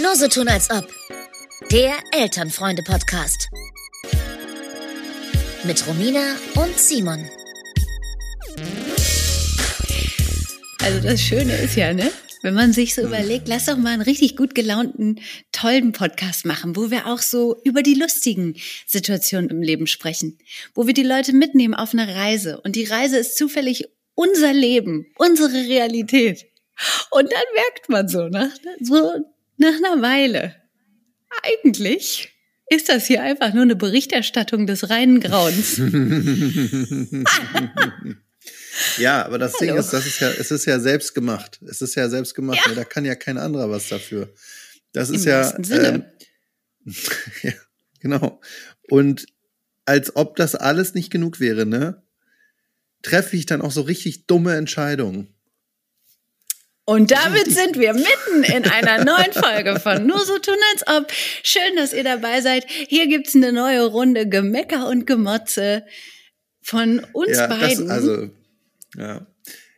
Nur so tun als ob. Der Elternfreunde-Podcast. Mit Romina und Simon. Also das Schöne ist ja, ne? Wenn man sich so überlegt, lass doch mal einen richtig gut gelaunten, tollen Podcast machen, wo wir auch so über die lustigen Situationen im Leben sprechen, wo wir die Leute mitnehmen auf eine Reise und die Reise ist zufällig unser Leben, unsere Realität. Und dann merkt man so, nach, so nach einer Weile, eigentlich ist das hier einfach nur eine Berichterstattung des reinen Grauens. Ja, aber das Hallo. Ding ist, das ist ja, es ist ja selbst gemacht. Es ist ja selbst gemacht. Ja. Da kann ja kein anderer was dafür. Das Im ist ja, ähm, ja, genau. Und als ob das alles nicht genug wäre, ne? Treffe ich dann auch so richtig dumme Entscheidungen. Und damit sind wir mitten in einer neuen Folge von Nur so tun als ob. Schön, dass ihr dabei seid. Hier gibt's eine neue Runde Gemecker und Gemotze von uns ja, beiden. Das, also ja.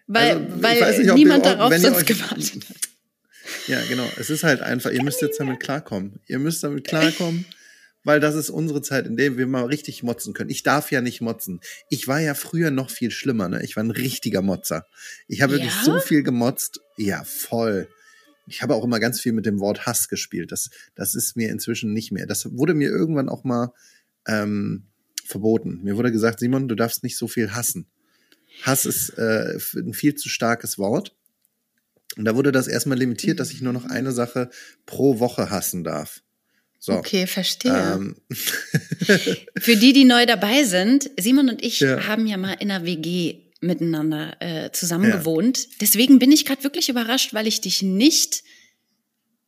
Weil, also, weil nicht, niemand ihr, darauf sonst gewartet hat. Ja, genau. Es ist halt einfach, ihr müsst jetzt damit klarkommen. Ihr müsst damit klarkommen, weil das ist unsere Zeit, in der wir mal richtig motzen können. Ich darf ja nicht motzen. Ich war ja früher noch viel schlimmer, ne? Ich war ein richtiger Motzer. Ich habe ja? wirklich so viel gemotzt. Ja, voll. Ich habe auch immer ganz viel mit dem Wort Hass gespielt. Das, das ist mir inzwischen nicht mehr. Das wurde mir irgendwann auch mal ähm, verboten. Mir wurde gesagt, Simon, du darfst nicht so viel hassen. Hass ist äh, ein viel zu starkes Wort. Und da wurde das erstmal limitiert, dass ich nur noch eine Sache pro Woche hassen darf. So. Okay, verstehe. Ähm. Für die, die neu dabei sind, Simon und ich ja. haben ja mal in einer WG miteinander äh, zusammen ja. gewohnt. Deswegen bin ich gerade wirklich überrascht, weil ich dich nicht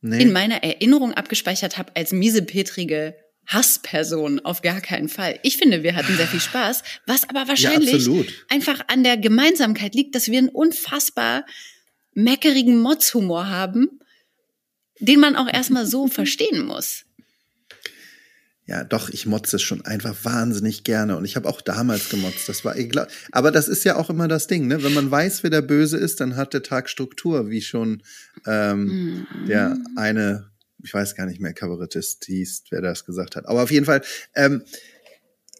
nee. in meiner Erinnerung abgespeichert habe als miesepetrige Hassperson, auf gar keinen Fall. Ich finde, wir hatten sehr viel Spaß, was aber wahrscheinlich ja, einfach an der Gemeinsamkeit liegt, dass wir einen unfassbar meckerigen Motzhumor haben, den man auch erstmal so verstehen muss. Ja, doch, ich motze schon einfach wahnsinnig gerne und ich habe auch damals gemotzt. Das war egal. Aber das ist ja auch immer das Ding, ne? Wenn man weiß, wer der Böse ist, dann hat der Tag Struktur, wie schon ähm, mm. der eine ich weiß gar nicht mehr, Kabarettist hieß, wer das gesagt hat. Aber auf jeden Fall, ähm,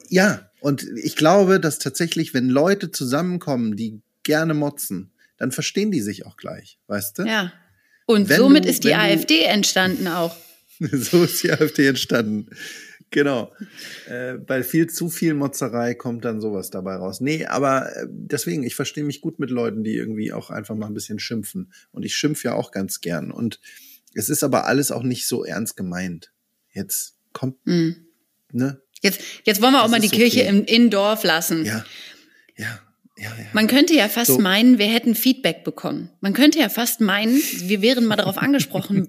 ja, und ich glaube, dass tatsächlich, wenn Leute zusammenkommen, die gerne motzen, dann verstehen die sich auch gleich, weißt du? Ja. Und wenn somit du, ist die AfD entstanden auch. so ist die AfD entstanden. Genau. Äh, bei viel zu viel Motzerei kommt dann sowas dabei raus. Nee, aber äh, deswegen, ich verstehe mich gut mit Leuten, die irgendwie auch einfach mal ein bisschen schimpfen. Und ich schimpfe ja auch ganz gern. Und es ist aber alles auch nicht so ernst gemeint. Jetzt kommt, mm. ne? Jetzt, jetzt wollen wir auch mal die Kirche okay. im, im Dorf lassen. Ja, ja. Ja, ja. Man könnte ja fast so. meinen, wir hätten Feedback bekommen. Man könnte ja fast meinen, wir wären mal darauf angesprochen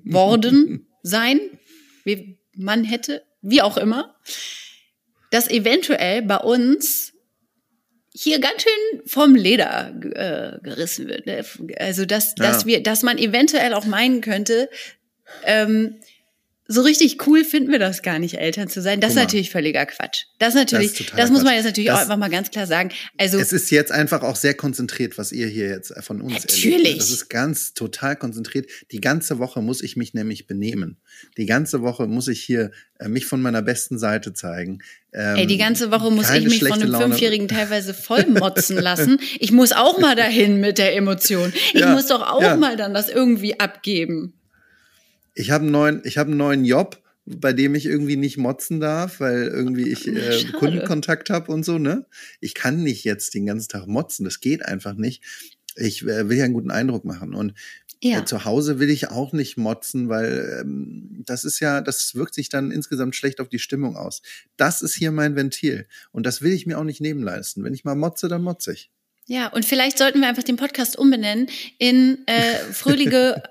worden sein, wie man hätte, wie auch immer, dass eventuell bei uns hier ganz schön vom Leder äh, gerissen wird. Ne? Also dass, ja. dass wir, dass man eventuell auch meinen könnte, ähm, so richtig cool finden wir das gar nicht, Eltern zu sein. Das ist natürlich völliger Quatsch. Das natürlich, das, das muss man jetzt natürlich das, auch einfach mal ganz klar sagen. Also es ist jetzt einfach auch sehr konzentriert, was ihr hier jetzt von uns natürlich. Erlebt. Das ist ganz total konzentriert. Die ganze Woche muss ich mich nämlich benehmen. Die ganze Woche muss ich hier äh, mich von meiner besten Seite zeigen. Ähm, Ey, die ganze Woche muss ich mich von einem Fünfjährigen teilweise vollmotzen lassen. Ich muss auch mal dahin mit der Emotion. Ich ja, muss doch auch ja. mal dann das irgendwie abgeben ich habe einen neuen, ich habe einen neuen Job, bei dem ich irgendwie nicht motzen darf, weil irgendwie ich äh, Kundenkontakt habe und so, ne? Ich kann nicht jetzt den ganzen Tag motzen, das geht einfach nicht. Ich äh, will ja einen guten Eindruck machen und ja. äh, zu Hause will ich auch nicht motzen, weil ähm, das ist ja, das wirkt sich dann insgesamt schlecht auf die Stimmung aus. Das ist hier mein Ventil und das will ich mir auch nicht nehmen leisten. Wenn ich mal motze, dann motze ich. Ja, und vielleicht sollten wir einfach den Podcast umbenennen in äh, fröhliche,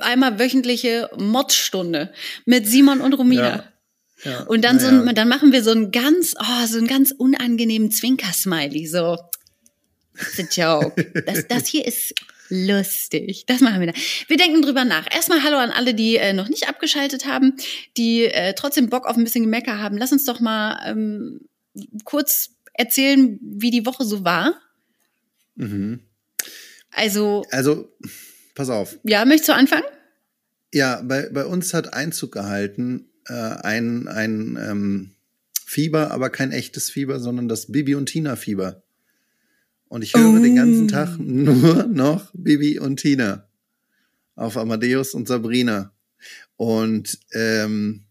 einmal wöchentliche Modstunde mit Simon und Romina. Ja. Ja, und dann so ein, dann machen wir so einen ganz, oh, so einen ganz unangenehmen Zwinker-Smiley, so. It's a joke. Das, das hier ist lustig. Das machen wir dann. Wir denken drüber nach. Erstmal Hallo an alle, die äh, noch nicht abgeschaltet haben, die äh, trotzdem Bock auf ein bisschen Gemecker haben. Lass uns doch mal ähm, kurz erzählen, wie die Woche so war. Mhm. Also. Also, pass auf. Ja, möchtest du anfangen? Ja, bei, bei uns hat Einzug gehalten äh, ein, ein ähm, Fieber, aber kein echtes Fieber, sondern das Bibi und Tina Fieber. Und ich höre oh. den ganzen Tag nur noch Bibi und Tina auf Amadeus und Sabrina. Und ähm,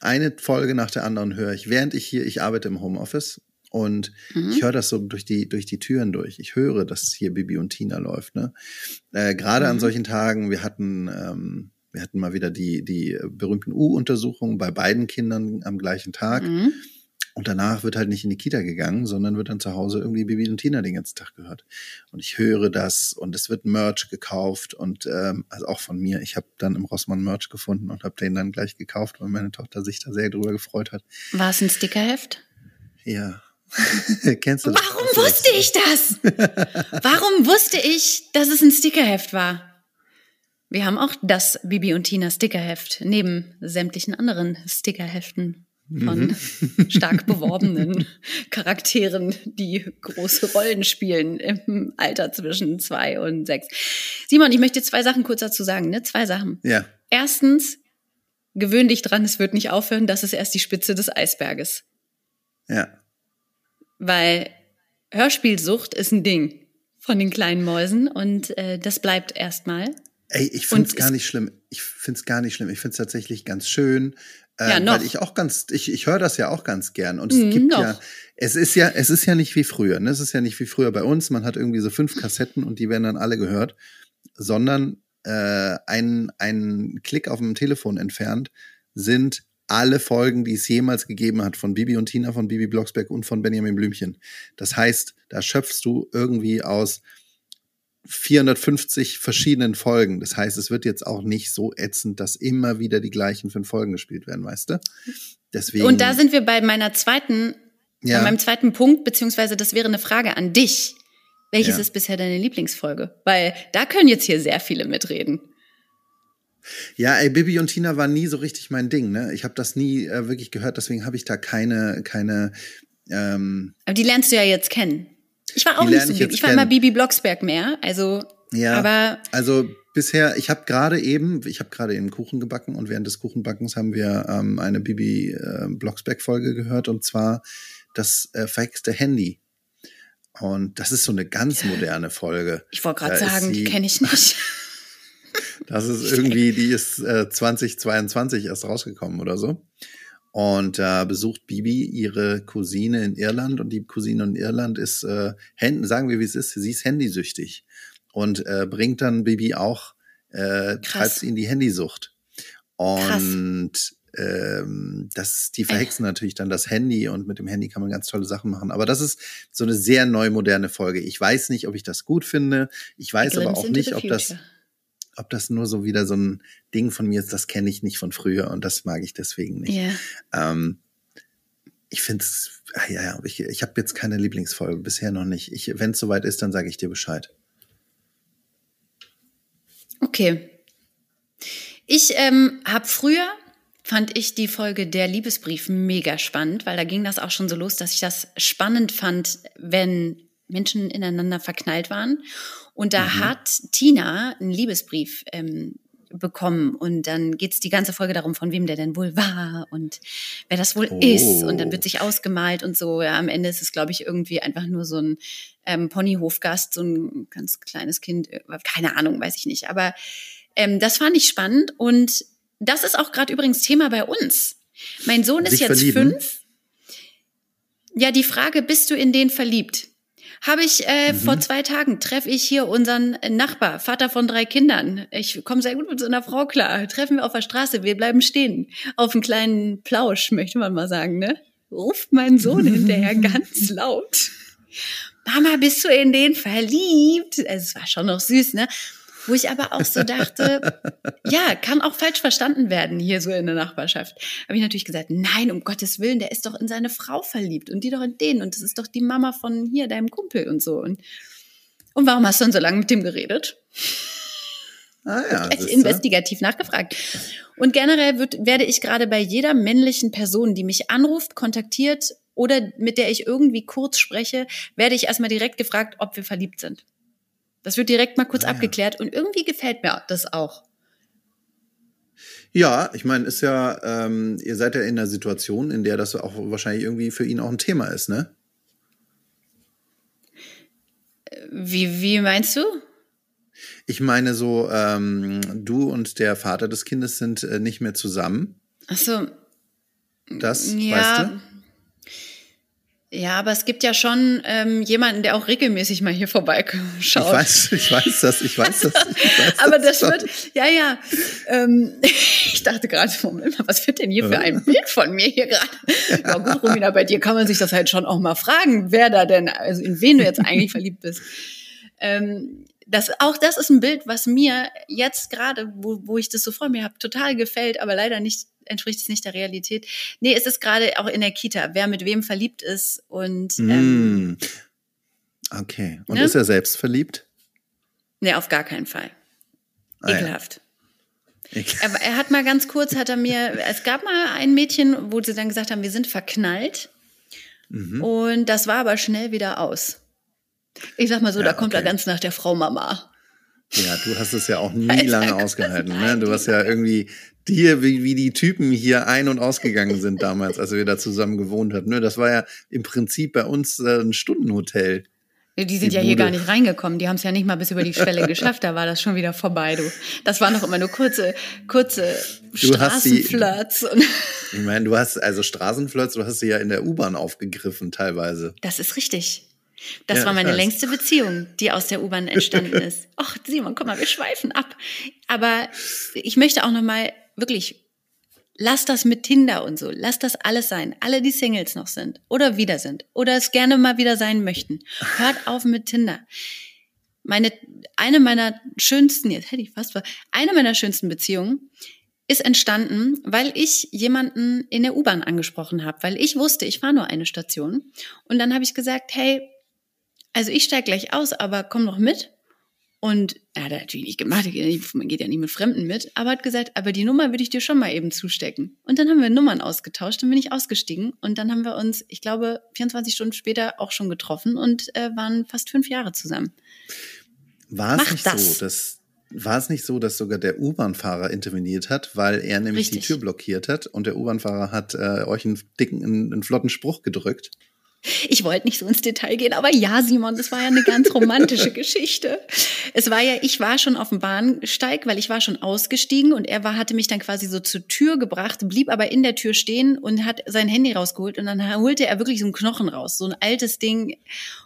eine Folge nach der anderen höre ich, während ich hier, ich arbeite im Homeoffice und mhm. ich höre das so durch die, durch die Türen durch. Ich höre, dass hier Bibi und Tina läuft. Ne? Äh, Gerade mhm. an solchen Tagen, wir hatten, ähm, wir hatten mal wieder die, die berühmten U-Untersuchungen bei beiden Kindern am gleichen Tag. Mhm. Und danach wird halt nicht in die Kita gegangen, sondern wird dann zu Hause irgendwie Bibi und Tina den ganzen Tag gehört. Und ich höre das und es wird Merch gekauft und ähm, also auch von mir. Ich habe dann im Rossmann Merch gefunden und habe den dann gleich gekauft, weil meine Tochter sich da sehr drüber gefreut hat. War es ein Stickerheft? Ja. Kennst du das? Warum wusste ich das? Warum wusste ich, dass es ein Stickerheft war? Wir haben auch das Bibi und Tina Stickerheft neben sämtlichen anderen Stickerheften von mhm. stark beworbenen Charakteren, die große Rollen spielen im Alter zwischen zwei und sechs. Simon, ich möchte zwei Sachen kurz dazu sagen, ne? Zwei Sachen. Ja. Erstens, gewöhn dich dran, es wird nicht aufhören, das ist erst die Spitze des Eisberges. Ja. Weil Hörspielsucht ist ein Ding von den kleinen Mäusen und äh, das bleibt erstmal. Ey, ich finde es gar nicht schlimm. Ich finde es gar nicht schlimm. Ich finde es tatsächlich ganz schön. Äh, ja, noch. Weil ich auch ganz, ich, ich höre das ja auch ganz gern. Und es mm, gibt noch. ja, es ist ja, es ist ja nicht wie früher. Ne? Es ist ja nicht wie früher bei uns. Man hat irgendwie so fünf Kassetten und die werden dann alle gehört, sondern äh, ein, ein Klick auf dem Telefon entfernt sind alle Folgen, die es jemals gegeben hat von Bibi und Tina, von Bibi Blocksberg und von Benjamin Blümchen. Das heißt, da schöpfst du irgendwie aus 450 verschiedenen Folgen. Das heißt, es wird jetzt auch nicht so ätzend, dass immer wieder die gleichen fünf Folgen gespielt werden, weißt du? Deswegen. Und da sind wir bei meiner zweiten, ja. bei meinem zweiten Punkt, beziehungsweise das wäre eine Frage an dich. Welches ja. ist bisher deine Lieblingsfolge? Weil da können jetzt hier sehr viele mitreden. Ja, ey, Bibi und Tina war nie so richtig mein Ding, ne? Ich habe das nie äh, wirklich gehört, deswegen habe ich da keine, keine. Ähm, Aber die lernst du ja jetzt kennen. Ich war auch nicht so Bibi. Ich, war immer Bibi Blocksberg mehr. Also, ja, aber also bisher, ich habe gerade eben, ich habe gerade eben Kuchen gebacken und während des Kuchenbackens haben wir ähm, eine Bibi äh, Blocksberg-Folge gehört und zwar das äh, verhexte Handy. Und das ist so eine ganz moderne Folge. Ich wollte gerade sagen, die kenne ich nicht. das ist irgendwie, die ist äh, 2022 erst rausgekommen oder so. Und da äh, besucht Bibi ihre Cousine in Irland und die Cousine in Irland ist, äh, Hand, sagen wir wie es ist, sie ist handysüchtig und äh, bringt dann Bibi auch, äh, treibt sie in die Handysucht. Und ähm, das, die verhexen natürlich dann das Handy und mit dem Handy kann man ganz tolle Sachen machen. Aber das ist so eine sehr neu moderne Folge. Ich weiß nicht, ob ich das gut finde. Ich weiß aber auch nicht, ob das ob das nur so wieder so ein Ding von mir ist, das kenne ich nicht von früher und das mag ich deswegen nicht. Yeah. Ähm, ich finde es, ah, ja, ja, ich, ich habe jetzt keine Lieblingsfolge, bisher noch nicht. Wenn es soweit ist, dann sage ich dir Bescheid. Okay. Ich ähm, habe früher, fand ich die Folge Der Liebesbrief mega spannend, weil da ging das auch schon so los, dass ich das spannend fand, wenn Menschen ineinander verknallt waren. Und da mhm. hat Tina einen Liebesbrief ähm, bekommen und dann geht's die ganze Folge darum, von wem der denn wohl war und wer das wohl oh. ist und dann wird sich ausgemalt und so. Ja, am Ende ist es, glaube ich, irgendwie einfach nur so ein ähm, Ponyhofgast, so ein ganz kleines Kind, keine Ahnung, weiß ich nicht. Aber ähm, das fand ich spannend und das ist auch gerade übrigens Thema bei uns. Mein Sohn ist sich jetzt verlieben. fünf. Ja, die Frage, bist du in den verliebt? Habe ich äh, mhm. vor zwei Tagen treffe ich hier unseren Nachbar, Vater von drei Kindern. Ich komme sehr gut mit so einer Frau klar. Treffen wir auf der Straße, wir bleiben stehen. Auf einen kleinen Plausch, möchte man mal sagen, ne? Ruft mein Sohn hinterher ganz laut. Mama, bist du in den verliebt? Also, es war schon noch süß, ne? Wo ich aber auch so dachte, ja, kann auch falsch verstanden werden hier so in der Nachbarschaft. Habe ich natürlich gesagt, nein, um Gottes Willen, der ist doch in seine Frau verliebt und die doch in den und das ist doch die Mama von hier, deinem Kumpel und so. Und, und warum hast du denn so lange mit dem geredet? Ah ja, ich investigativ nachgefragt. Und generell wird, werde ich gerade bei jeder männlichen Person, die mich anruft, kontaktiert oder mit der ich irgendwie kurz spreche, werde ich erstmal direkt gefragt, ob wir verliebt sind. Das wird direkt mal kurz ah, abgeklärt und irgendwie gefällt mir das auch. Ja, ich meine, ist ja, ähm, ihr seid ja in einer Situation, in der das auch wahrscheinlich irgendwie für ihn auch ein Thema ist, ne? Wie, wie meinst du? Ich meine so, ähm, du und der Vater des Kindes sind äh, nicht mehr zusammen. Ach so. Das, ja. weißt du? Ja, aber es gibt ja schon ähm, jemanden, der auch regelmäßig mal hier vorbeischaut. Ich weiß, ich weiß das, ich weiß das. Ich weiß aber das, das wird, ja, ja. Ähm, ich dachte gerade, Moment mal, was wird denn hier für ein Bild von mir hier gerade? Ja gut, Romina, bei dir kann man sich das halt schon auch mal fragen, wer da denn, also in wen du jetzt eigentlich verliebt bist. Ähm, das, auch das ist ein Bild, was mir jetzt gerade, wo, wo ich das so vor mir habe, total gefällt, aber leider nicht entspricht es nicht der Realität. Nee, es ist gerade auch in der Kita, wer mit wem verliebt ist und. Ähm, mm. okay. Und ne? ist er selbst verliebt? Nee, auf gar keinen Fall. Ekelhaft. Ah, ja. Er, er, hat mal ganz kurz, hat er mir, es gab mal ein Mädchen, wo sie dann gesagt haben, wir sind verknallt. Mhm. Und das war aber schnell wieder aus. Ich sag mal so, ja, da kommt okay. er ganz nach der Frau Mama. Ja, du hast es ja auch nie Alter, lange ausgehalten. Ne? Du hast ja irgendwie dir, wie, wie die Typen hier ein- und ausgegangen sind damals, als wir da zusammen gewohnt haben. Ne? Das war ja im Prinzip bei uns äh, ein Stundenhotel. Die sind die ja Bude. hier gar nicht reingekommen. Die haben es ja nicht mal bis über die Schwelle geschafft. Da war das schon wieder vorbei, du. Das waren noch immer nur kurze, kurze Straßenflirts. ich meine, du hast also Straßenflirts, du hast sie ja in der U-Bahn aufgegriffen teilweise. Das ist richtig. Das ja, war meine längste Beziehung, die aus der U-Bahn entstanden ist. Ach, Simon, guck mal, wir schweifen ab. Aber ich möchte auch noch mal wirklich, lass das mit Tinder und so, lass das alles sein. Alle, die Singles noch sind oder wieder sind oder es gerne mal wieder sein möchten. Hört auf mit Tinder. Meine, eine meiner schönsten, jetzt hätte ich fast, eine meiner schönsten Beziehungen ist entstanden, weil ich jemanden in der U-Bahn angesprochen habe, weil ich wusste, ich fahre nur eine Station. Und dann habe ich gesagt, hey, also ich steige gleich aus, aber komm noch mit. Und er hat natürlich nicht gemacht, man geht ja nicht mit Fremden mit, aber hat gesagt, aber die Nummer würde ich dir schon mal eben zustecken. Und dann haben wir Nummern ausgetauscht, dann bin ich ausgestiegen und dann haben wir uns, ich glaube, 24 Stunden später auch schon getroffen und äh, waren fast fünf Jahre zusammen. War es nicht das. so, dass war es nicht so, dass sogar der U-Bahn-Fahrer interveniert hat, weil er nämlich Richtig. die Tür blockiert hat und der U-Bahn-Fahrer hat äh, euch einen dicken, einen, einen flotten Spruch gedrückt? Ich wollte nicht so ins Detail gehen, aber ja, Simon, das war ja eine ganz romantische Geschichte. Es war ja, ich war schon auf dem Bahnsteig, weil ich war schon ausgestiegen und er war, hatte mich dann quasi so zur Tür gebracht, blieb aber in der Tür stehen und hat sein Handy rausgeholt und dann holte er wirklich so einen Knochen raus, so ein altes Ding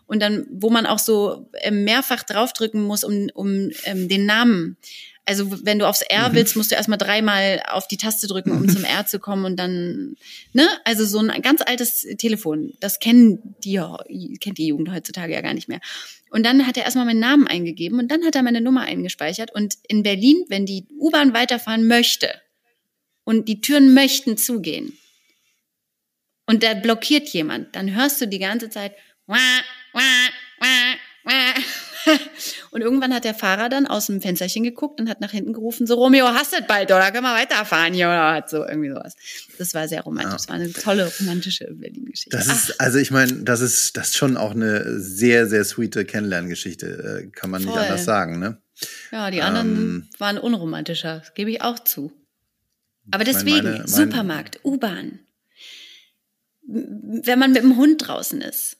und dann, wo man auch so ähm, mehrfach draufdrücken muss, um, um ähm, den Namen also wenn du aufs R mhm. willst, musst du erstmal dreimal auf die Taste drücken, um zum R zu kommen und dann, ne? Also so ein ganz altes Telefon, das kennen die, kennt die Jugend heutzutage ja gar nicht mehr. Und dann hat er erstmal meinen Namen eingegeben und dann hat er meine Nummer eingespeichert. Und in Berlin, wenn die U-Bahn weiterfahren möchte und die Türen möchten zugehen und da blockiert jemand, dann hörst du die ganze Zeit wah, wah, wah, wah. und irgendwann hat der Fahrer dann aus dem Fensterchen geguckt und hat nach hinten gerufen, so Romeo, hast du bald, oder können wir weiterfahren hier, oder hat so irgendwie sowas. Das war sehr romantisch. Ja. Das war eine tolle romantische Berlin-Geschichte. Das ist, also ich meine, das ist, das ist schon auch eine sehr, sehr sweete Kennenlerngeschichte, äh, kann man Voll. nicht anders sagen, ne? Ja, die anderen ähm, waren unromantischer, das gebe ich auch zu. Aber deswegen, meine, meine, Supermarkt, U-Bahn. Wenn man mit dem Hund draußen ist,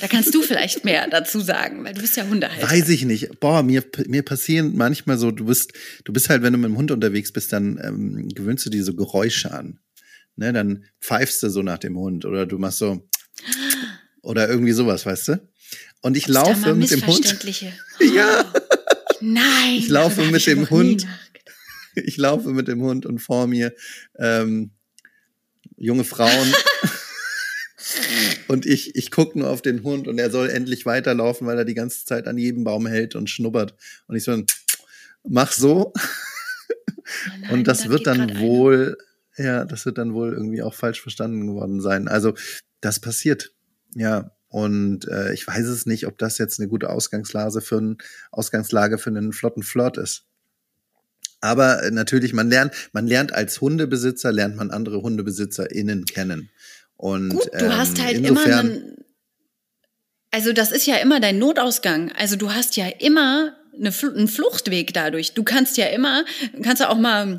da kannst du vielleicht mehr dazu sagen, weil du bist ja Hundehalter. Weiß ich nicht. Boah, mir, mir passieren manchmal so, du bist, du bist halt, wenn du mit dem Hund unterwegs bist, dann ähm, gewöhnst du dir so Geräusche an. Ne, dann pfeifst du so nach dem Hund oder du machst so oder irgendwie sowas, weißt du? Und ich Ob's laufe mit dem Hund. ja. Nein. Ich laufe mit dem Hund. Ich laufe mit dem Hund und vor mir ähm, junge Frauen. Und ich, ich gucke nur auf den Hund und er soll endlich weiterlaufen, weil er die ganze Zeit an jedem Baum hält und schnuppert. Und ich so, mach so. Oh nein, und das da wird dann wohl, eine. ja, das wird dann wohl irgendwie auch falsch verstanden geworden sein. Also das passiert. Ja. Und äh, ich weiß es nicht, ob das jetzt eine gute Ausgangslage für, ein, Ausgangslage für einen flotten Flirt ist. Aber äh, natürlich, man lernt, man lernt als Hundebesitzer, lernt man andere HundebesitzerInnen kennen. Und, Gut, du ähm, hast halt immer einen, also das ist ja immer dein Notausgang. Also du hast ja immer eine, einen Fluchtweg dadurch. Du kannst ja immer, kannst ja auch mal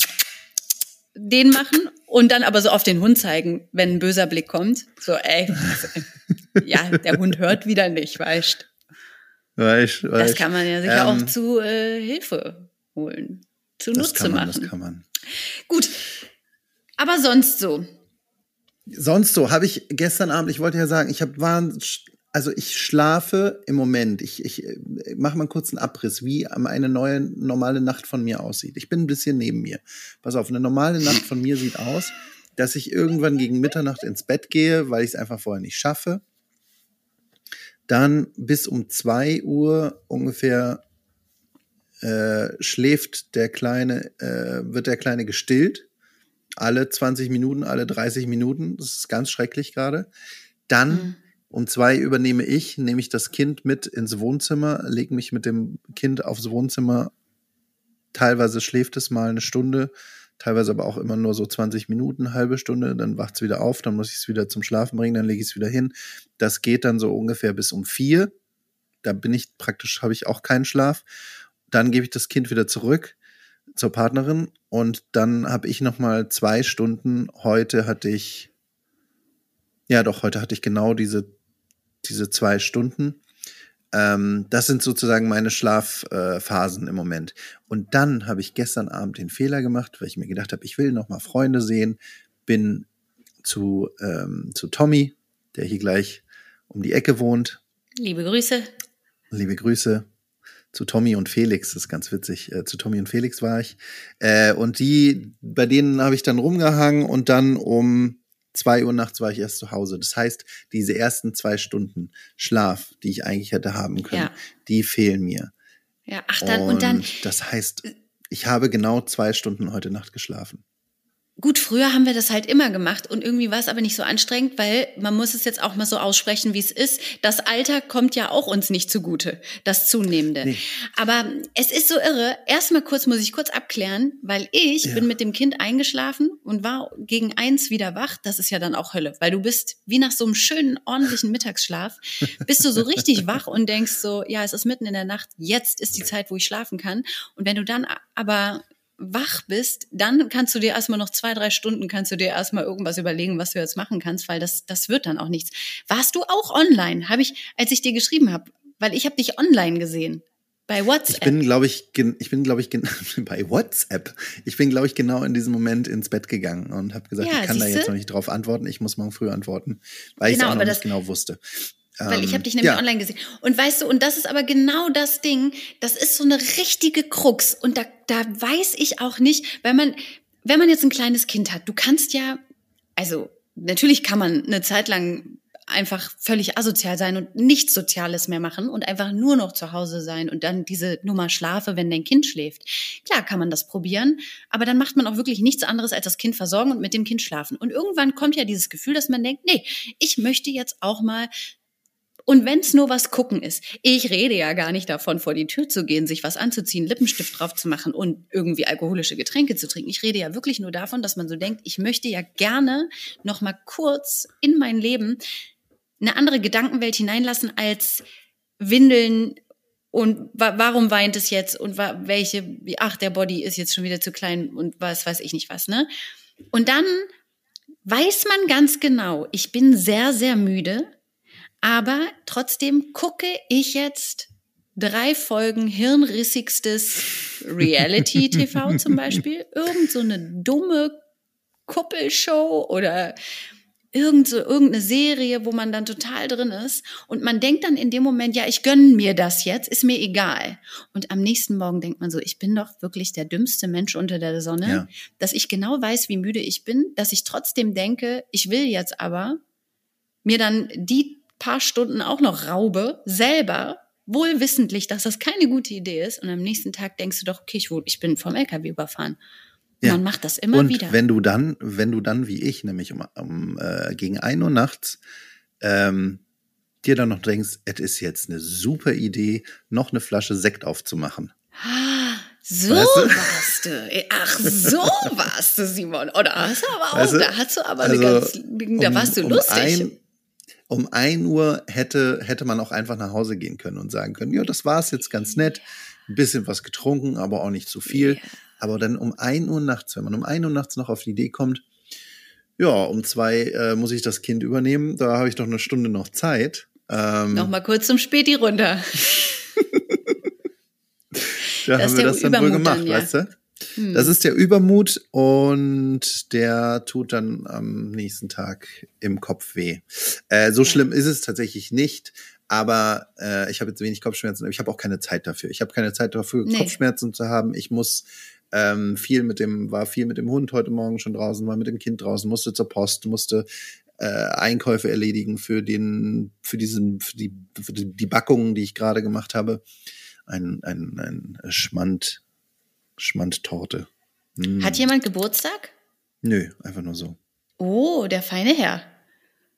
den machen und dann aber so auf den Hund zeigen, wenn ein böser Blick kommt. So, ey, ja, der Hund hört wieder nicht, weißt Weißt, weißt. Das kann man ja sicher ähm, auch zu äh, Hilfe holen, zu Nutze man, machen. Das kann man. Gut, aber sonst so. Sonst so habe ich gestern Abend, ich wollte ja sagen, ich habe waren also ich schlafe im Moment. Ich, ich mache mal kurz einen Abriss, wie eine neue normale Nacht von mir aussieht. Ich bin ein bisschen neben mir. Pass auf, eine normale Nacht von mir sieht aus, dass ich irgendwann gegen Mitternacht ins Bett gehe, weil ich es einfach vorher nicht schaffe. Dann bis um zwei Uhr ungefähr äh, schläft der Kleine, äh, wird der Kleine gestillt. Alle 20 Minuten, alle 30 Minuten. Das ist ganz schrecklich gerade. Dann mhm. um zwei übernehme ich, nehme ich das Kind mit ins Wohnzimmer, lege mich mit dem Kind aufs Wohnzimmer. Teilweise schläft es mal eine Stunde, teilweise aber auch immer nur so 20 Minuten, halbe Stunde, dann wacht es wieder auf, dann muss ich es wieder zum Schlafen bringen, dann lege ich es wieder hin. Das geht dann so ungefähr bis um vier. Da bin ich praktisch, habe ich auch keinen Schlaf. Dann gebe ich das Kind wieder zurück zur Partnerin und dann habe ich noch mal zwei Stunden. Heute hatte ich, ja doch, heute hatte ich genau diese, diese zwei Stunden. Ähm, das sind sozusagen meine Schlafphasen äh, im Moment. Und dann habe ich gestern Abend den Fehler gemacht, weil ich mir gedacht habe, ich will noch mal Freunde sehen. Bin zu, ähm, zu Tommy, der hier gleich um die Ecke wohnt. Liebe Grüße. Liebe Grüße zu Tommy und Felix, das ist ganz witzig. Äh, zu Tommy und Felix war ich. Äh, und die, bei denen habe ich dann rumgehangen und dann um zwei Uhr nachts war ich erst zu Hause. Das heißt, diese ersten zwei Stunden Schlaf, die ich eigentlich hätte haben können, ja. die fehlen mir. Ja, ach dann und, und dann. Das heißt, ich habe genau zwei Stunden heute Nacht geschlafen. Gut, früher haben wir das halt immer gemacht und irgendwie war es aber nicht so anstrengend, weil man muss es jetzt auch mal so aussprechen, wie es ist. Das Alter kommt ja auch uns nicht zugute, das zunehmende. Nee. Aber es ist so irre. Erstmal kurz muss ich kurz abklären, weil ich ja. bin mit dem Kind eingeschlafen und war gegen eins wieder wach. Das ist ja dann auch Hölle, weil du bist wie nach so einem schönen ordentlichen Mittagsschlaf bist du so richtig wach und denkst so, ja, es ist mitten in der Nacht. Jetzt ist die Zeit, wo ich schlafen kann. Und wenn du dann aber wach bist, dann kannst du dir erstmal noch zwei, drei Stunden, kannst du dir erstmal irgendwas überlegen, was du jetzt machen kannst, weil das, das wird dann auch nichts. Warst du auch online? Habe ich, als ich dir geschrieben habe, weil ich habe dich online gesehen. Bei WhatsApp. Ich bin, glaube ich, ich bin, glaube ich, bei WhatsApp. Ich bin, glaube ich, genau in diesem Moment ins Bett gegangen und habe gesagt, ja, ich kann da jetzt noch nicht drauf antworten. Ich muss morgen früh antworten, weil genau, ich es auch noch nicht genau wusste. Weil ich habe ähm, dich nämlich ja. online gesehen. Und weißt du, und das ist aber genau das Ding, das ist so eine richtige Krux. Und da, da weiß ich auch nicht, weil man, wenn man jetzt ein kleines Kind hat, du kannst ja, also natürlich kann man eine Zeit lang einfach völlig asozial sein und nichts Soziales mehr machen und einfach nur noch zu Hause sein und dann diese Nummer schlafe, wenn dein Kind schläft. Klar kann man das probieren, aber dann macht man auch wirklich nichts anderes als das Kind versorgen und mit dem Kind schlafen. Und irgendwann kommt ja dieses Gefühl, dass man denkt, nee, ich möchte jetzt auch mal und wenn's nur was gucken ist, ich rede ja gar nicht davon, vor die Tür zu gehen, sich was anzuziehen, Lippenstift drauf zu machen und irgendwie alkoholische Getränke zu trinken. Ich rede ja wirklich nur davon, dass man so denkt, ich möchte ja gerne noch mal kurz in mein Leben eine andere Gedankenwelt hineinlassen als Windeln und wa warum weint es jetzt und welche, ach, der Body ist jetzt schon wieder zu klein und was weiß ich nicht was, ne? Und dann weiß man ganz genau, ich bin sehr, sehr müde aber trotzdem gucke ich jetzt drei Folgen hirnrissigstes Reality-TV zum Beispiel. Irgend so eine dumme Kuppelshow oder irgend so, irgendeine Serie, wo man dann total drin ist. Und man denkt dann in dem Moment, ja, ich gönne mir das jetzt, ist mir egal. Und am nächsten Morgen denkt man so, ich bin doch wirklich der dümmste Mensch unter der Sonne, ja. dass ich genau weiß, wie müde ich bin, dass ich trotzdem denke, ich will jetzt aber mir dann die paar Stunden auch noch raube, selber, wohl wissentlich, dass das keine gute Idee ist. Und am nächsten Tag denkst du doch, okay, ich, ich bin vom LKW überfahren. Ja. Man macht das immer und wieder. Wenn du dann, wenn du dann wie ich, nämlich um, um äh, gegen ein Uhr nachts, ähm, dir dann noch denkst, es ist jetzt eine super Idee, noch eine Flasche Sekt aufzumachen. So weißt du? warst du. Ach, so warst du, Simon. Oder hast du aber auch, weißt du? da hast du aber also, eine ganz, da um, warst du lustig. Um ein, um ein Uhr hätte, hätte man auch einfach nach Hause gehen können und sagen können, ja, das war's jetzt ganz nett, ein bisschen was getrunken, aber auch nicht zu viel. Aber dann um ein Uhr nachts, wenn man um ein Uhr nachts noch auf die Idee kommt, ja, um zwei äh, muss ich das Kind übernehmen, da habe ich doch eine Stunde noch Zeit. Ähm, noch mal kurz zum Späti runter. da das haben wir das dann wohl gemacht, dann, ja. weißt du? Hm. Das ist der Übermut und der tut dann am nächsten Tag im Kopf weh. Äh, so schlimm ist es tatsächlich nicht, aber äh, ich habe jetzt wenig Kopfschmerzen, aber ich habe auch keine Zeit dafür. Ich habe keine Zeit dafür, nee. Kopfschmerzen zu haben. Ich muss ähm, viel mit dem, war viel mit dem Hund heute Morgen schon draußen, war mit dem Kind draußen, musste zur Post, musste äh, Einkäufe erledigen für den, für diesen, für die, für die, die Backungen, die ich gerade gemacht habe. Ein, ein, ein Schmand, Schmandtorte. Hm. Hat jemand Geburtstag? Nö, einfach nur so. Oh, der feine Herr.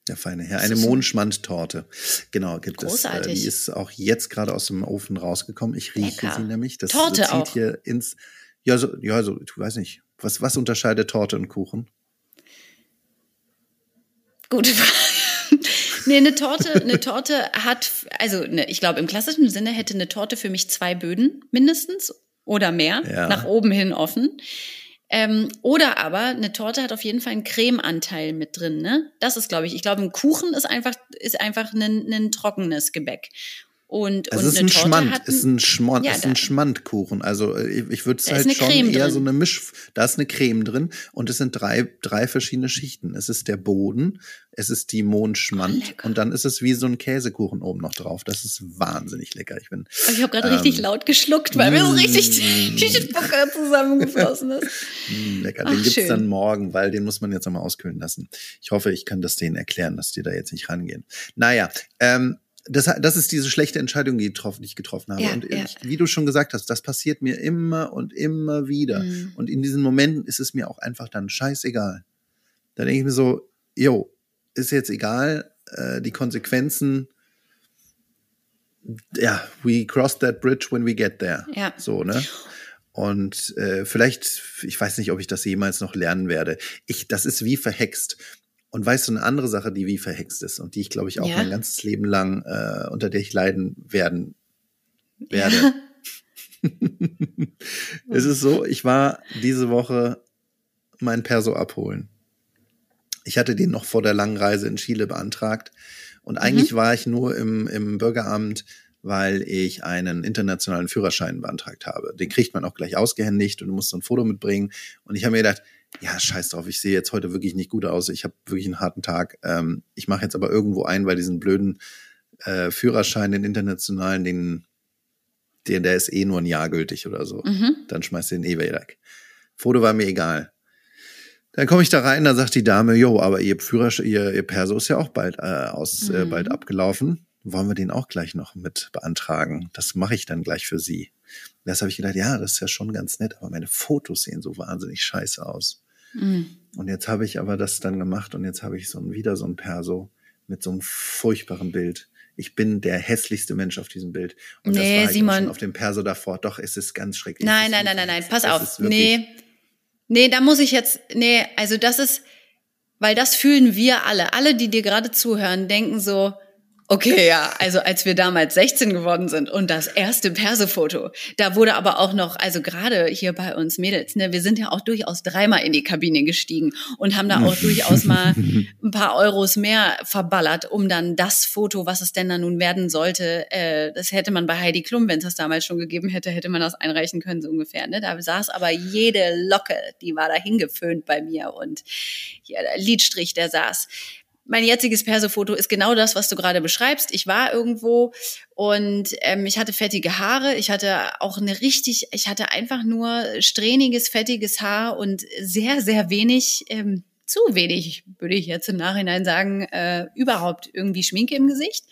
Der feine Herr. Eine Mondschmandtorte. Genau, gibt Großartig. es. Äh, die ist auch jetzt gerade aus dem Ofen rausgekommen. Ich rieche Lecker. sie nämlich. Das Torte zieht auch. hier ins. Ja, so, ja, so, ich weiß nicht. Was, was unterscheidet Torte und Kuchen? Gute Frage. nee, eine Torte, eine Torte hat, also ne, ich glaube, im klassischen Sinne hätte eine Torte für mich zwei Böden mindestens oder mehr, ja. nach oben hin offen. Ähm, oder aber eine Torte hat auf jeden Fall einen Cremeanteil mit drin. Ne? Das ist, glaube ich, ich glaube, ein Kuchen ist einfach, ist einfach ein, ein trockenes Gebäck. Und, es und ist ein Schmand, ein, ist ein Schmand, ja, ist ein Schmandkuchen. Also äh, ich, ich würde es halt schon Creme eher drin. so eine Misch, da ist eine Creme drin und es sind drei, drei verschiedene Schichten. Es ist der Boden, es ist die Mondschmand oh, und dann ist es wie so ein Käsekuchen oben noch drauf. Das ist wahnsinnig lecker. Ich bin. Ich habe gerade ähm, richtig laut geschluckt, weil mir so richtig die, die Spucke zusammengeflossen ist. Mm, lecker, den Ach, gibt's schön. dann morgen, weil den muss man jetzt nochmal auskühlen lassen. Ich hoffe, ich kann das denen erklären, dass die da jetzt nicht rangehen. Naja, ähm, das, das ist diese schlechte Entscheidung, die, getroffen, die ich getroffen habe. Ja, und ja. wie du schon gesagt hast, das passiert mir immer und immer wieder. Mhm. Und in diesen Momenten ist es mir auch einfach dann scheißegal. Da denke ich mir so, yo, ist jetzt egal, äh, die Konsequenzen, ja, we cross that bridge when we get there. Ja. So, ne? Und äh, vielleicht, ich weiß nicht, ob ich das jemals noch lernen werde. Ich, das ist wie verhext. Und weißt du, eine andere Sache, die wie verhext ist und die ich, glaube ich, auch ja. mein ganzes Leben lang, äh, unter der ich leiden werden werde. Ja. es ist so, ich war diese Woche mein Perso abholen. Ich hatte den noch vor der langen Reise in Chile beantragt. Und eigentlich mhm. war ich nur im, im Bürgeramt, weil ich einen internationalen Führerschein beantragt habe. Den kriegt man auch gleich ausgehändigt und du musst so ein Foto mitbringen. Und ich habe mir gedacht, ja, scheiß drauf, ich sehe jetzt heute wirklich nicht gut aus. Ich habe wirklich einen harten Tag. Ähm, ich mache jetzt aber irgendwo ein, weil diesen blöden äh, Führerschein, den internationalen, den, den, der ist eh nur ein Jahr gültig oder so. Mhm. Dann schmeißt du den eh weg. Foto war mir egal. Dann komme ich da rein, da sagt die Dame, jo, aber ihr Führerschein, ihr, ihr Perso ist ja auch bald äh, aus, mhm. äh, bald abgelaufen. Wollen wir den auch gleich noch mit beantragen? Das mache ich dann gleich für Sie. Das habe ich gedacht, ja, das ist ja schon ganz nett, aber meine Fotos sehen so wahnsinnig scheiße aus. Mhm. Und jetzt habe ich aber das dann gemacht und jetzt habe ich so ein, wieder so ein Perso mit so einem furchtbaren Bild. Ich bin der hässlichste Mensch auf diesem Bild. Und nee, das war Simon. schon auf dem Perso davor. Doch, es ist ganz schrecklich. Nein, nein, nein, nein, nein, pass auf. Nee. Nee, da muss ich jetzt, nee, also das ist, weil das fühlen wir alle. Alle, die dir gerade zuhören, denken so, Okay, ja, also als wir damals 16 geworden sind und das erste Persefoto, da wurde aber auch noch, also gerade hier bei uns Mädels, ne, wir sind ja auch durchaus dreimal in die Kabine gestiegen und haben da auch durchaus mal ein paar Euros mehr verballert, um dann das Foto, was es denn dann nun werden sollte, äh, das hätte man bei Heidi Klum, wenn es das damals schon gegeben hätte, hätte man das einreichen können, so ungefähr. Ne? Da saß aber jede Locke, die war da hingeföhnt bei mir und ja, der Lidstrich, der saß mein jetziges Perso-Foto ist genau das, was du gerade beschreibst. Ich war irgendwo und ähm, ich hatte fettige Haare. Ich hatte auch eine richtig, ich hatte einfach nur strähniges, fettiges Haar und sehr, sehr wenig, ähm, zu wenig, würde ich jetzt im Nachhinein sagen, äh, überhaupt irgendwie Schminke im Gesicht.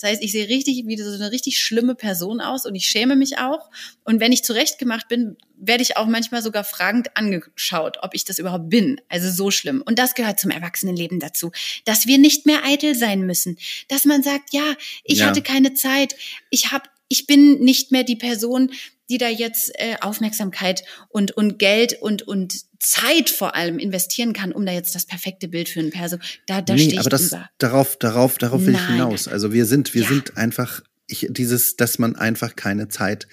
Das heißt, ich sehe richtig wie so eine richtig schlimme Person aus und ich schäme mich auch. Und wenn ich zurechtgemacht bin, werde ich auch manchmal sogar fragend angeschaut, ob ich das überhaupt bin. Also so schlimm. Und das gehört zum Erwachsenenleben dazu, dass wir nicht mehr eitel sein müssen, dass man sagt, ja, ich ja. hatte keine Zeit, ich habe ich bin nicht mehr die Person, die da jetzt äh, Aufmerksamkeit und, und Geld und, und Zeit vor allem investieren kann, um da jetzt das perfekte Bild für einen Perso. Da, da nee, stehe ich aber das, drüber. darauf, darauf, darauf will Nein. ich hinaus. Also wir sind, wir ja. sind einfach, ich, dieses, dass man einfach keine Zeit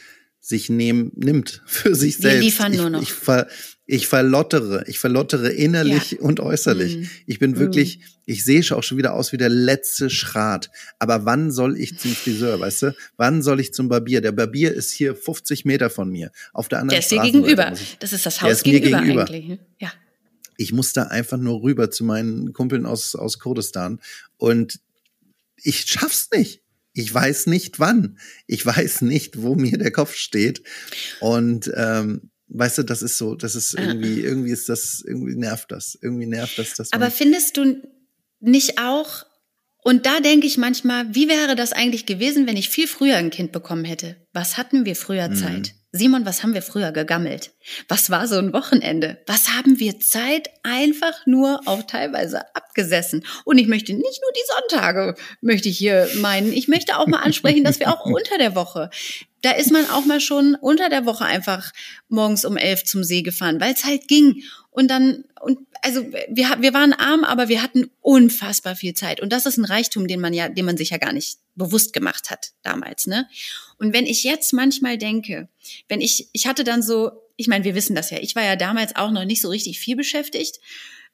sich nehm, nimmt für sich selbst. Wir liefern nur noch. Ich, ich, ver, ich verlottere, ich verlottere innerlich ja. und äußerlich. Mm. Ich bin wirklich, mm. ich sehe auch schon wieder aus wie der letzte Schrat. Aber wann soll ich zum Friseur, weißt du? Wann soll ich zum Barbier? Der Barbier ist hier 50 Meter von mir. Auf der anderen Seite. Der ist dir gegenüber. Das ist das Haus gegenüber, gegenüber, eigentlich. Ne? Ja. Ich muss da einfach nur rüber zu meinen Kumpeln aus, aus Kurdistan. Und ich schaff's nicht. Ich weiß nicht wann. Ich weiß nicht, wo mir der Kopf steht. Und ähm, weißt du, das ist so, das ist irgendwie, irgendwie ist das, irgendwie nervt das. Irgendwie nervt das. Dass Aber findest du nicht auch, und da denke ich manchmal, wie wäre das eigentlich gewesen, wenn ich viel früher ein Kind bekommen hätte? Was hatten wir früher mhm. Simon, was haben wir früher gegammelt? Was war so ein Wochenende? Was haben wir Zeit einfach nur auch teilweise abgesessen? Und ich möchte nicht nur die Sonntage, möchte ich hier meinen. Ich möchte auch mal ansprechen, dass wir auch unter der Woche, da ist man auch mal schon unter der Woche einfach morgens um elf zum See gefahren, weil es halt ging. Und dann, und also wir, wir waren arm, aber wir hatten unfassbar viel Zeit. Und das ist ein Reichtum, den man ja, den man sich ja gar nicht bewusst gemacht hat damals, ne? Und wenn ich jetzt manchmal denke, wenn ich, ich hatte dann so, ich meine, wir wissen das ja, ich war ja damals auch noch nicht so richtig viel beschäftigt.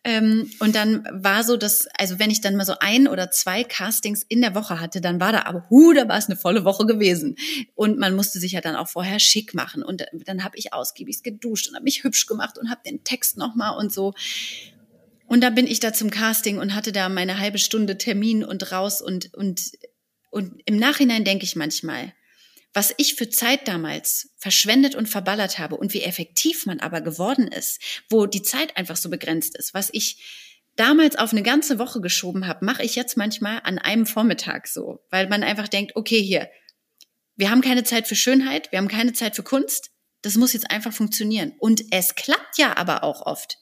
Ähm, und dann war so, dass, also wenn ich dann mal so ein oder zwei Castings in der Woche hatte, dann war da aber, hu, da war es eine volle Woche gewesen. Und man musste sich ja dann auch vorher schick machen. Und dann habe ich ausgiebig geduscht und habe mich hübsch gemacht und habe den Text nochmal und so. Und da bin ich da zum Casting und hatte da meine halbe Stunde Termin und raus und, und, und im Nachhinein denke ich manchmal, was ich für Zeit damals verschwendet und verballert habe und wie effektiv man aber geworden ist, wo die Zeit einfach so begrenzt ist, was ich damals auf eine ganze Woche geschoben habe, mache ich jetzt manchmal an einem Vormittag so, weil man einfach denkt, okay, hier, wir haben keine Zeit für Schönheit, wir haben keine Zeit für Kunst, das muss jetzt einfach funktionieren. Und es klappt ja aber auch oft.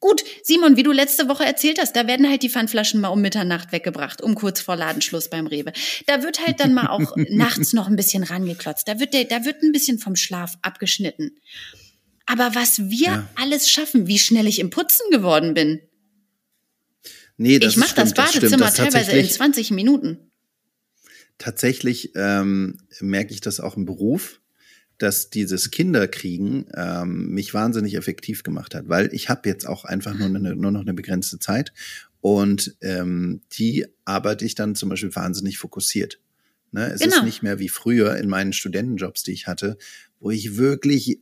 Gut, Simon, wie du letzte Woche erzählt hast, da werden halt die Pfandflaschen mal um Mitternacht weggebracht, um kurz vor Ladenschluss beim Rewe. Da wird halt dann mal auch nachts noch ein bisschen rangeklotzt. Da wird der, da wird ein bisschen vom Schlaf abgeschnitten. Aber was wir ja. alles schaffen, wie schnell ich im Putzen geworden bin. Nee, das ich mache das Badezimmer das teilweise in 20 Minuten. Tatsächlich ähm, merke ich das auch im Beruf dass dieses Kinderkriegen ähm, mich wahnsinnig effektiv gemacht hat, weil ich habe jetzt auch einfach nur, eine, nur noch eine begrenzte Zeit und ähm, die arbeite ich dann zum Beispiel wahnsinnig fokussiert. Ne? Es genau. ist nicht mehr wie früher in meinen Studentenjobs, die ich hatte, wo ich wirklich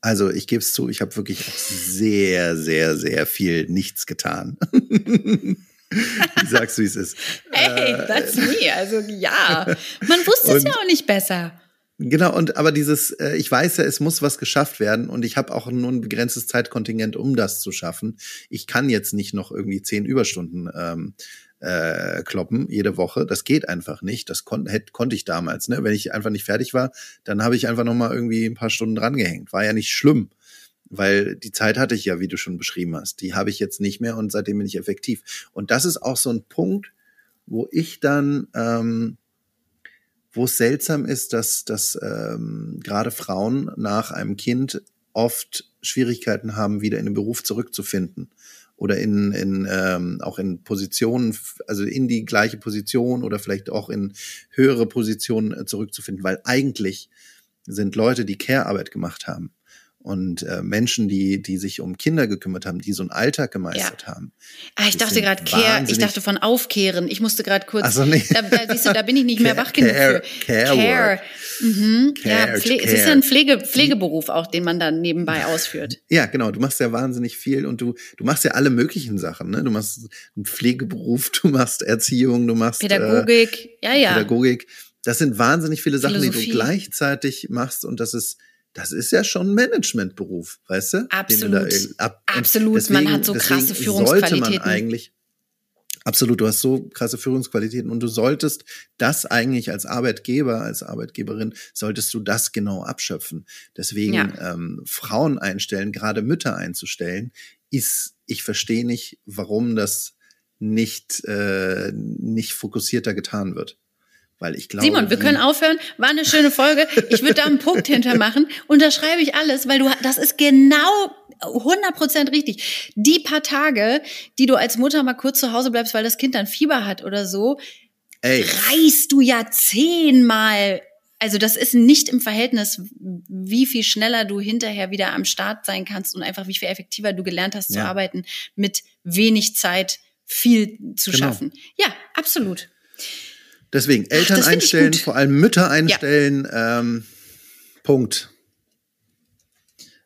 also ich gebe es zu, ich habe wirklich sehr, sehr, sehr viel nichts getan. ich sag's, wie es ist. Hey, that's me. Also ja, man wusste es ja auch nicht besser. Genau, und aber dieses, äh, ich weiß ja, es muss was geschafft werden und ich habe auch nur ein begrenztes Zeitkontingent, um das zu schaffen. Ich kann jetzt nicht noch irgendwie zehn Überstunden ähm, äh, kloppen jede Woche. Das geht einfach nicht. Das kon hätte, konnte ich damals. Ne? Wenn ich einfach nicht fertig war, dann habe ich einfach noch mal irgendwie ein paar Stunden drangehängt. War ja nicht schlimm, weil die Zeit hatte ich ja, wie du schon beschrieben hast. Die habe ich jetzt nicht mehr und seitdem bin ich effektiv. Und das ist auch so ein Punkt, wo ich dann ähm, wo es seltsam ist, dass, dass ähm, gerade Frauen nach einem Kind oft Schwierigkeiten haben, wieder in den Beruf zurückzufinden oder in, in ähm, auch in Positionen, also in die gleiche Position oder vielleicht auch in höhere Positionen äh, zurückzufinden, weil eigentlich sind Leute, die Care-Arbeit gemacht haben, und äh, Menschen, die, die sich um Kinder gekümmert haben, die so einen Alltag gemeistert ja. haben. Ah, ich dachte gerade Care, ich dachte von aufkehren. Ich musste gerade kurz, so, nee. da, da, siehst du, da bin ich nicht mehr wach genug für. Care. Care. Mhm. Care ja, Pflege, es ist ja ein Pflege, Pflegeberuf auch, den man dann nebenbei ausführt. Ja, genau. Du machst ja wahnsinnig viel und du, du machst ja alle möglichen Sachen. Ne? Du machst einen Pflegeberuf, du machst Erziehung, du machst Pädagogik. Äh, ja, ja. Pädagogik. Das sind wahnsinnig viele Sachen, Philosophie. die du gleichzeitig machst und das ist das ist ja schon ein Managementberuf, weißt du? Absolut. Du ab, Absolut. Deswegen, man hat so krasse Führungsqualitäten. Sollte man eigentlich, absolut, du hast so krasse Führungsqualitäten und du solltest das eigentlich als Arbeitgeber, als Arbeitgeberin, solltest du das genau abschöpfen. Deswegen ja. ähm, Frauen einstellen, gerade Mütter einzustellen, ist, ich verstehe nicht, warum das nicht, äh, nicht fokussierter getan wird. Weil ich glaube, Simon, wir können aufhören. War eine schöne Folge. Ich würde da einen Punkt hintermachen. Und da schreibe ich alles, weil du, das ist genau 100% richtig. Die paar Tage, die du als Mutter mal kurz zu Hause bleibst, weil das Kind dann Fieber hat oder so, Ey. reißt du ja zehnmal Also das ist nicht im Verhältnis, wie viel schneller du hinterher wieder am Start sein kannst und einfach wie viel effektiver du gelernt hast ja. zu arbeiten mit wenig Zeit viel zu genau. schaffen. Ja, absolut. Deswegen Eltern Ach, einstellen, vor allem Mütter einstellen. Ja. Ähm, Punkt.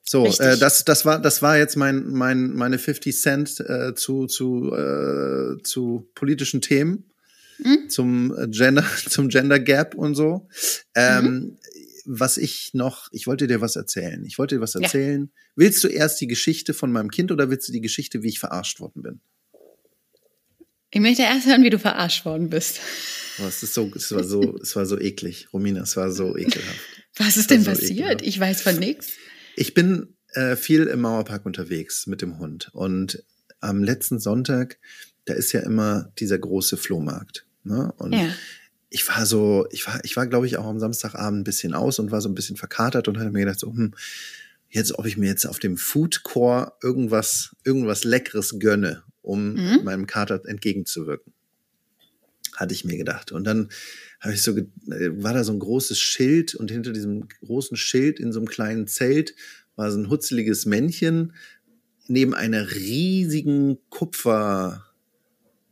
So, äh, das, das, war, das war jetzt mein, mein, meine 50 Cent äh, zu, zu, äh, zu politischen Themen mhm. zum Gender, zum Gender Gap und so. Ähm, mhm. Was ich noch, ich wollte dir was erzählen. Ich wollte dir was erzählen. Ja. Willst du erst die Geschichte von meinem Kind oder willst du die Geschichte, wie ich verarscht worden bin? Ich möchte erst hören, wie du verarscht worden bist. Oh, es ist so, es war so, es war so eklig, Romina, es war so ekelhaft. Was ist denn so passiert? Ekelhaft. Ich weiß von nichts. Ich bin äh, viel im Mauerpark unterwegs mit dem Hund und am letzten Sonntag, da ist ja immer dieser große Flohmarkt. Ne? Und ja. ich war so, ich war, ich war, glaube ich, auch am Samstagabend ein bisschen aus und war so ein bisschen verkatert und hatte mir gedacht, so, hm, jetzt, ob ich mir jetzt auf dem Food Core irgendwas, irgendwas Leckeres gönne, um mhm. meinem Kater entgegenzuwirken. Hatte ich mir gedacht. Und dann habe ich so, war da so ein großes Schild und hinter diesem großen Schild in so einem kleinen Zelt war so ein hutzeliges Männchen neben einer riesigen Kupfer,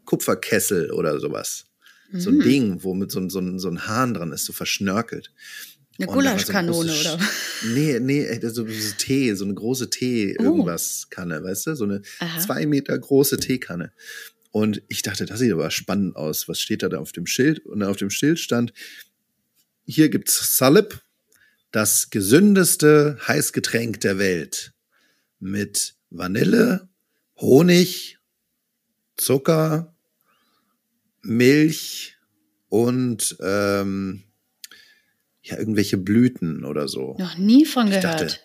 Kupferkessel oder sowas. Mhm. So ein mhm. Ding, wo mit so, so, so ein Hahn dran ist, so verschnörkelt. Eine Gulaschkanone so oder? Nee, nee, so, so Tee, so eine große Tee, oh. irgendwas Kanne, weißt du? So eine Aha. zwei Meter große Teekanne. Und ich dachte, das sieht aber spannend aus. Was steht da, da auf dem Schild? Und auf dem Schild stand, hier gibt's Salib, das gesündeste Heißgetränk der Welt. Mit Vanille, Honig, Zucker, Milch und ähm, ja, irgendwelche Blüten oder so. Noch nie von ich gehört. Dachte,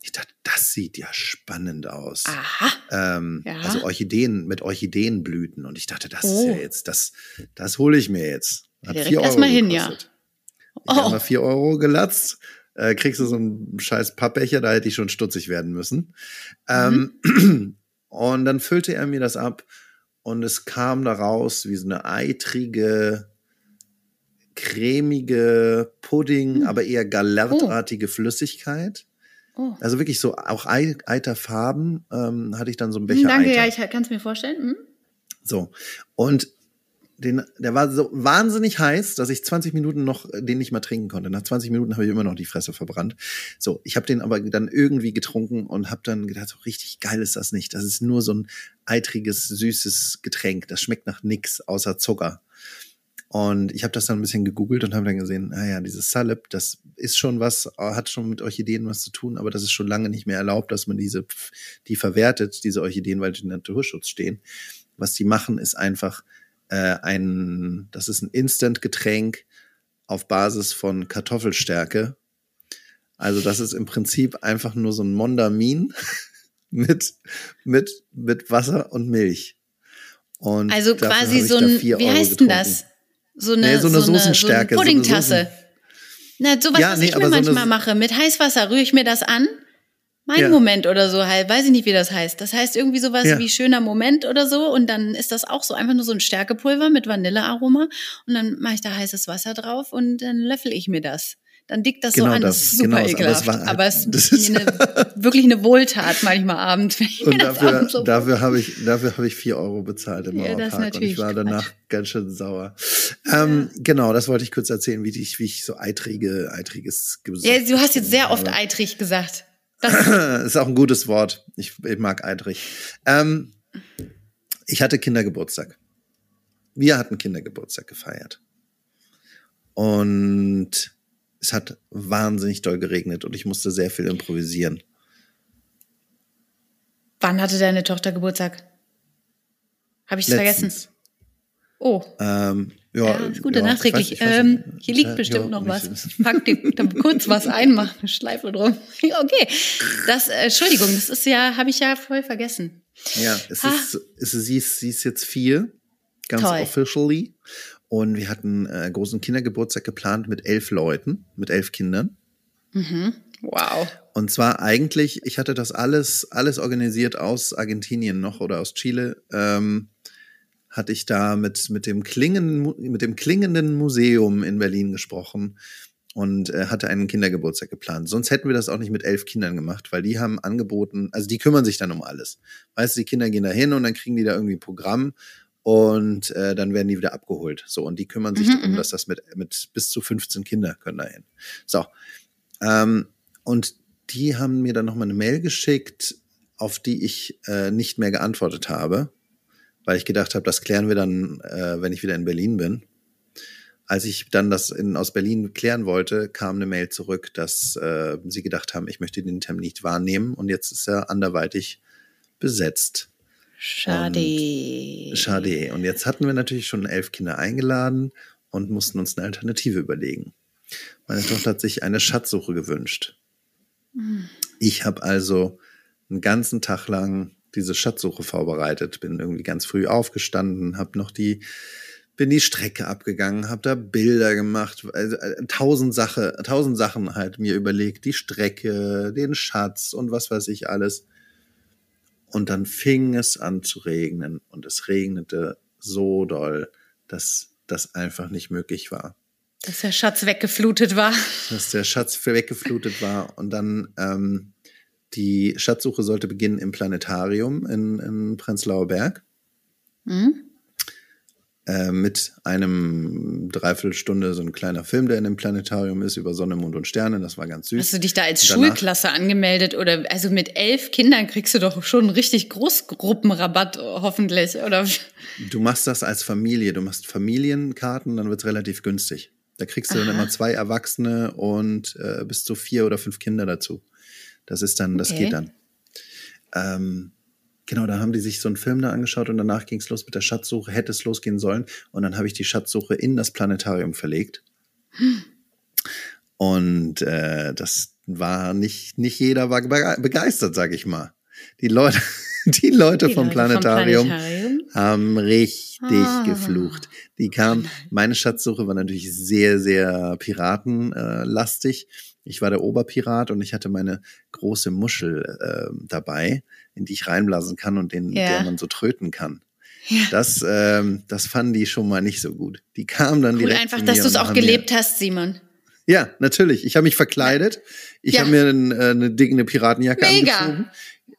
ich dachte, das sieht ja spannend aus. Aha. Ähm, ja. Also Orchideen mit Orchideenblüten. Und ich dachte, das oh. ist ja oh. jetzt, das, das hole ich mir jetzt. Hat Direkt vier Euro erstmal hin, ja. Ich habe mal vier Euro gelatzt. Äh, kriegst du so einen scheiß Pappbecher, da hätte ich schon stutzig werden müssen. Mhm. Ähm, und dann füllte er mir das ab und es kam daraus wie so eine eitrige, cremige Pudding, mhm. aber eher galertartige oh. Flüssigkeit. Oh. Also wirklich so auch Eiterfarben ähm, hatte ich dann so ein Becher. Hm, danke, Eiter. ja, ich kann es mir vorstellen. Hm? So. Und den, der war so wahnsinnig heiß, dass ich 20 Minuten noch äh, den nicht mal trinken konnte. Nach 20 Minuten habe ich immer noch die Fresse verbrannt. So, ich habe den aber dann irgendwie getrunken und habe dann gedacht, so richtig geil ist das nicht. Das ist nur so ein eitriges, süßes Getränk. Das schmeckt nach nix außer Zucker. Und ich habe das dann ein bisschen gegoogelt und habe dann gesehen, naja, dieses Salib, das ist schon was, hat schon mit Orchideen was zu tun, aber das ist schon lange nicht mehr erlaubt, dass man diese, die verwertet, diese Orchideen, weil die in Naturschutz stehen. Was die machen, ist einfach, äh, ein, das ist ein Instant-Getränk auf Basis von Kartoffelstärke. Also das ist im Prinzip einfach nur so ein Mondamin mit, mit, mit Wasser und Milch. Und also quasi so ein, wie heißt denn das? So eine, nee, so eine so Soßenstärke. So eine Puddingtasse. So Na, sowas, ja, was nee, ich mir manchmal mache. Mit Heißwasser rühre ich mir das an mein ja. Moment oder so halt, weiß ich nicht, wie das heißt. Das heißt irgendwie sowas ja. wie schöner Moment oder so und dann ist das auch so einfach nur so ein Stärkepulver mit Vanillearoma und dann mache ich da heißes Wasser drauf und dann löffel ich mir das. Dann dickt das genau so an, das, das ist super genau, ekelhaft. Aber es, aber es ist, eine, wirklich eine Wohltat manchmal abends. Und dafür, so dafür habe ich, dafür habe ich vier Euro bezahlt im ja, Mauerpark und ich war danach Quatsch. ganz schön sauer. Ähm, ja. Genau, das wollte ich kurz erzählen, wie ich, wie ich so eitrige, eitriges Ja, du hast jetzt sehr oft eitrig gesagt. Das ist auch ein gutes Wort. Ich, ich mag eitrig. Ähm, ich hatte Kindergeburtstag. Wir hatten Kindergeburtstag gefeiert. Und es hat wahnsinnig doll geregnet und ich musste sehr viel improvisieren. Wann hatte deine Tochter Geburtstag? Habe ich es vergessen? Oh. Ähm, ja, ja gute ja, nachträglich. Ich weiß, ich weiß, ähm, hier liegt bestimmt ja, noch was. Pack dir kurz was einmachen, eine Schleife drum. okay. Das, äh, Entschuldigung, das ist ja, habe ich ja voll vergessen. Ja, es ha. ist, es ist, sie ist, sie ist jetzt vier, ganz Toll. officially. Und wir hatten äh, großen Kindergeburtstag geplant mit elf Leuten, mit elf Kindern. Mhm. Wow. Und zwar eigentlich, ich hatte das alles, alles organisiert aus Argentinien noch oder aus Chile. Ähm, hatte ich da mit, mit, dem klingenden, mit dem klingenden Museum in Berlin gesprochen. und äh, hatte einen Kindergeburtstag geplant. Sonst hätten wir das auch nicht mit elf Kindern gemacht, weil die haben angeboten, also die kümmern sich dann um alles. Weißt du, die Kinder gehen da hin und dann kriegen die da irgendwie ein Programm und äh, dann werden die wieder abgeholt. So, und die kümmern sich mhm, darum, mhm. dass das mit, mit bis zu 15 Kinder können da hin. So. Ähm, und die haben mir dann nochmal eine Mail geschickt, auf die ich äh, nicht mehr geantwortet habe, weil ich gedacht habe, das klären wir dann, äh, wenn ich wieder in Berlin bin. Als ich dann das in, aus Berlin klären wollte, kam eine Mail zurück, dass äh, sie gedacht haben, ich möchte den Termin nicht wahrnehmen und jetzt ist er anderweitig besetzt. Schade. Und, schade. Und jetzt hatten wir natürlich schon elf Kinder eingeladen und mussten uns eine Alternative überlegen. Meine Tochter hat sich eine Schatzsuche gewünscht. Ich habe also einen ganzen Tag lang diese Schatzsuche vorbereitet, bin irgendwie ganz früh aufgestanden, habe noch die bin die Strecke abgegangen, habe da Bilder gemacht, also, äh, tausend Sache, tausend Sachen halt mir überlegt, die Strecke, den Schatz und was weiß ich alles. Und dann fing es an zu regnen und es regnete so doll, dass das einfach nicht möglich war. Dass der Schatz weggeflutet war. Dass der Schatz weggeflutet war und dann ähm, die Schatzsuche sollte beginnen im Planetarium in, in Prenzlauer Berg. Mhm. Äh, mit einem Dreiviertelstunde so ein kleiner Film, der in dem Planetarium ist, über Sonne, Mond und Sterne. Das war ganz süß. Hast du dich da als Danach, Schulklasse angemeldet oder also mit elf Kindern kriegst du doch schon einen richtig Großgruppenrabatt hoffentlich, oder? Du machst das als Familie. Du machst Familienkarten, dann wird's relativ günstig. Da kriegst du Aha. dann immer zwei Erwachsene und äh, bis zu vier oder fünf Kinder dazu. Das ist dann, das okay. geht dann. Ähm, Genau, da haben die sich so einen Film da angeschaut und danach ging es los mit der Schatzsuche, hätte es losgehen sollen. Und dann habe ich die Schatzsuche in das Planetarium verlegt. Hm. Und äh, das war nicht, nicht jeder war begeistert, sag ich mal. Die Leute, die Leute, die vom, Leute Planetarium vom, Planetarium haben richtig ah. geflucht. Die kamen, meine Schatzsuche war natürlich sehr, sehr piratenlastig. Ich war der Oberpirat und ich hatte meine große Muschel äh, dabei in die ich reinblasen kann und den, ja. der man so tröten kann. Ja. Das, ähm, das fanden die schon mal nicht so gut. Die kamen dann cool, direkt. Einfach, dass du es auch gelebt hast, Simon. Ja, natürlich. Ich habe mich verkleidet. Ich ja. habe mir ein, äh, eine dicke Piratenjacke Mega. angezogen.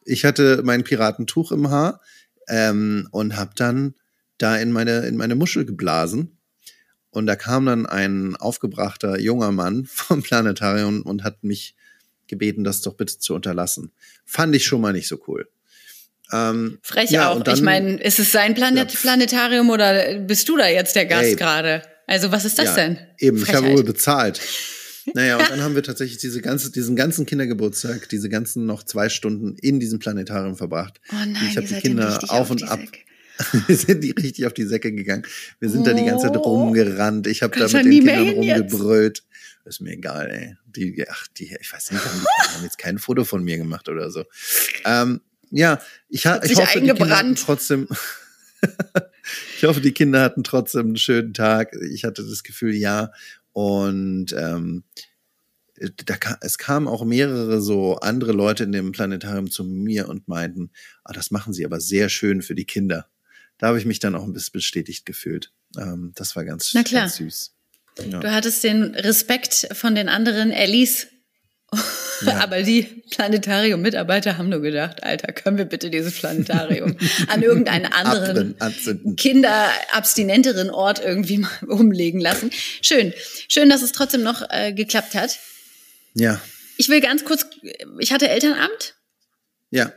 Ich hatte mein Piratentuch im Haar ähm, und habe dann da in meine in meine Muschel geblasen. Und da kam dann ein aufgebrachter junger Mann vom Planetarium und hat mich gebeten, das doch bitte zu unterlassen. Fand ich schon mal nicht so cool. Ähm, Frech ja, auch. Dann, ich meine, ist es sein Planet ja, Planetarium oder bist du da jetzt der Gast gerade? Also was ist das ja, denn? Eben, Frechheit. ich habe wohl bezahlt. Naja, und dann haben wir tatsächlich diese ganze, diesen ganzen Kindergeburtstag, diese ganzen noch zwei Stunden in diesem Planetarium verbracht. Oh nein, ich habe die Kinder auf und ab. wir sind die richtig auf die Säcke gegangen. Wir sind oh. da die ganze Zeit rumgerannt. Ich habe da mit den Kindern rumgebrüllt. Jetzt ist mir egal, ey. Die, ach, die, ich weiß nicht, die haben jetzt kein Foto von mir gemacht oder so. Ähm, ja, ich, ha, ich hoffe, die Kinder hatten trotzdem. ich hoffe, die Kinder hatten trotzdem einen schönen Tag. Ich hatte das Gefühl, ja. Und ähm, da kam, es kamen auch mehrere so andere Leute in dem Planetarium zu mir und meinten, ah, das machen sie aber sehr schön für die Kinder. Da habe ich mich dann auch ein bisschen bestätigt gefühlt. Ähm, das war ganz, ganz süß. Ja. Du hattest den Respekt von den anderen Ellis. Ja. Aber die Planetarium-Mitarbeiter haben nur gedacht, Alter, können wir bitte dieses Planetarium an irgendeinen anderen kinderabstinenteren Ort irgendwie mal umlegen lassen. Schön. Schön, dass es trotzdem noch äh, geklappt hat. Ja. Ich will ganz kurz, ich hatte Elternabend. Ja.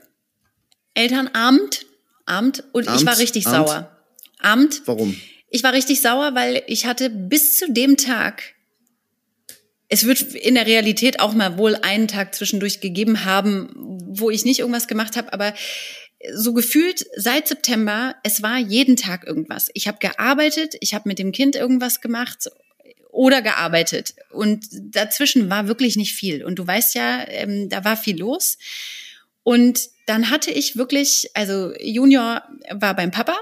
Elternabend. Abend und Abend, ich war richtig Abend. sauer. Abend. Warum? Ich war richtig sauer, weil ich hatte bis zu dem Tag, es wird in der Realität auch mal wohl einen Tag zwischendurch gegeben haben, wo ich nicht irgendwas gemacht habe, aber so gefühlt seit September, es war jeden Tag irgendwas. Ich habe gearbeitet, ich habe mit dem Kind irgendwas gemacht oder gearbeitet. Und dazwischen war wirklich nicht viel. Und du weißt ja, ähm, da war viel los. Und dann hatte ich wirklich, also Junior war beim Papa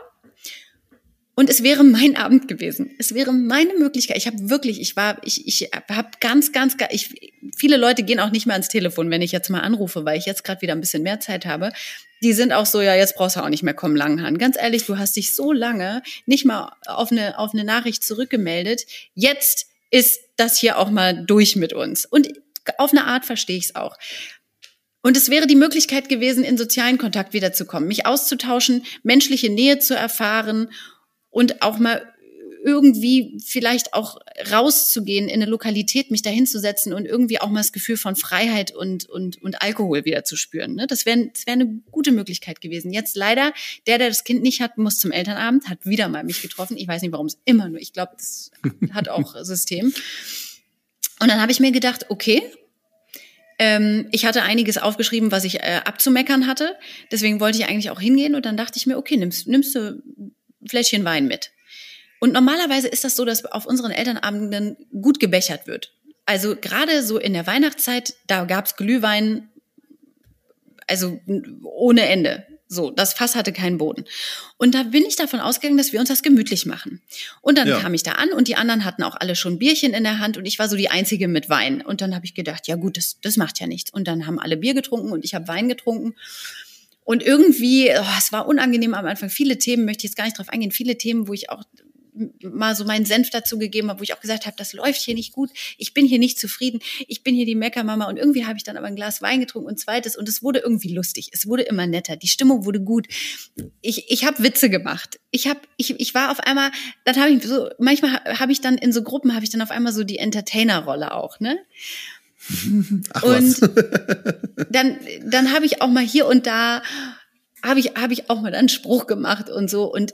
und es wäre mein Abend gewesen. Es wäre meine Möglichkeit. Ich habe wirklich, ich war, ich, ich habe ganz, ganz, ich, viele Leute gehen auch nicht mehr ans Telefon, wenn ich jetzt mal anrufe, weil ich jetzt gerade wieder ein bisschen mehr Zeit habe. Die sind auch so, ja, jetzt brauchst du auch nicht mehr kommen, Langhahn. Ganz ehrlich, du hast dich so lange nicht mal auf eine, auf eine Nachricht zurückgemeldet. Jetzt ist das hier auch mal durch mit uns. Und auf eine Art verstehe ich es auch. Und es wäre die Möglichkeit gewesen, in sozialen Kontakt wiederzukommen, mich auszutauschen, menschliche Nähe zu erfahren und auch mal irgendwie vielleicht auch rauszugehen in eine Lokalität, mich dahinzusetzen und irgendwie auch mal das Gefühl von Freiheit und, und, und Alkohol wieder zu spüren. Ne? Das wäre das wär eine gute Möglichkeit gewesen. Jetzt leider, der, der das Kind nicht hat, muss zum Elternabend, hat wieder mal mich getroffen. Ich weiß nicht, warum es immer nur, ich glaube, das hat auch System. Und dann habe ich mir gedacht, okay, ähm, ich hatte einiges aufgeschrieben, was ich äh, abzumeckern hatte. Deswegen wollte ich eigentlich auch hingehen und dann dachte ich mir, okay, nimmst, nimmst du ein Fläschchen Wein mit. Und normalerweise ist das so, dass auf unseren Elternabenden gut gebechert wird. Also gerade so in der Weihnachtszeit, da gab's Glühwein, also ohne Ende. So, das Fass hatte keinen Boden. Und da bin ich davon ausgegangen, dass wir uns das gemütlich machen. Und dann ja. kam ich da an und die anderen hatten auch alle schon Bierchen in der Hand und ich war so die Einzige mit Wein. Und dann habe ich gedacht, ja gut, das, das macht ja nichts. Und dann haben alle Bier getrunken und ich habe Wein getrunken. Und irgendwie, oh, es war unangenehm am Anfang. Viele Themen möchte ich jetzt gar nicht drauf eingehen. Viele Themen, wo ich auch mal so meinen Senf dazu gegeben habe, wo ich auch gesagt habe, das läuft hier nicht gut, ich bin hier nicht zufrieden, ich bin hier die Meckermama und irgendwie habe ich dann aber ein Glas Wein getrunken und zweites und es wurde irgendwie lustig, es wurde immer netter, die Stimmung wurde gut. Ich, ich habe Witze gemacht. Ich habe ich, ich war auf einmal, dann habe ich so manchmal habe ich dann in so Gruppen habe ich dann auf einmal so die Entertainer Rolle auch, ne? Ach, und dann dann habe ich auch mal hier und da habe ich habe ich auch mal einen Spruch gemacht und so und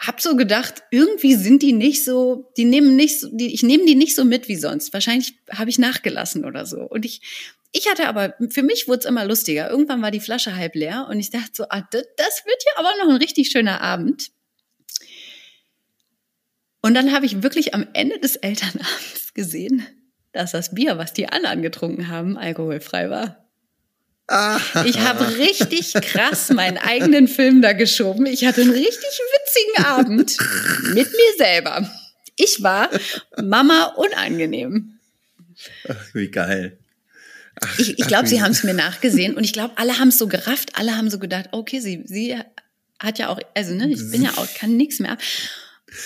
hab so gedacht, irgendwie sind die nicht so, die nehmen nicht so, die, ich nehme die nicht so mit wie sonst. Wahrscheinlich habe ich nachgelassen oder so. Und ich, ich hatte aber, für mich wurde es immer lustiger. Irgendwann war die Flasche halb leer und ich dachte so, ah, das, das wird ja aber noch ein richtig schöner Abend. Und dann habe ich wirklich am Ende des Elternabends gesehen, dass das Bier, was die anderen getrunken haben, alkoholfrei war. Ich habe richtig krass meinen eigenen Film da geschoben. Ich hatte einen richtig witzigen Abend mit mir selber. Ich war Mama unangenehm. Ach, wie geil. Ach, ich ich glaube, sie haben es mir nachgesehen und ich glaube, alle haben es so gerafft. Alle haben so gedacht, okay, sie, sie hat ja auch, also ne, ich bin ja auch, kann nichts mehr.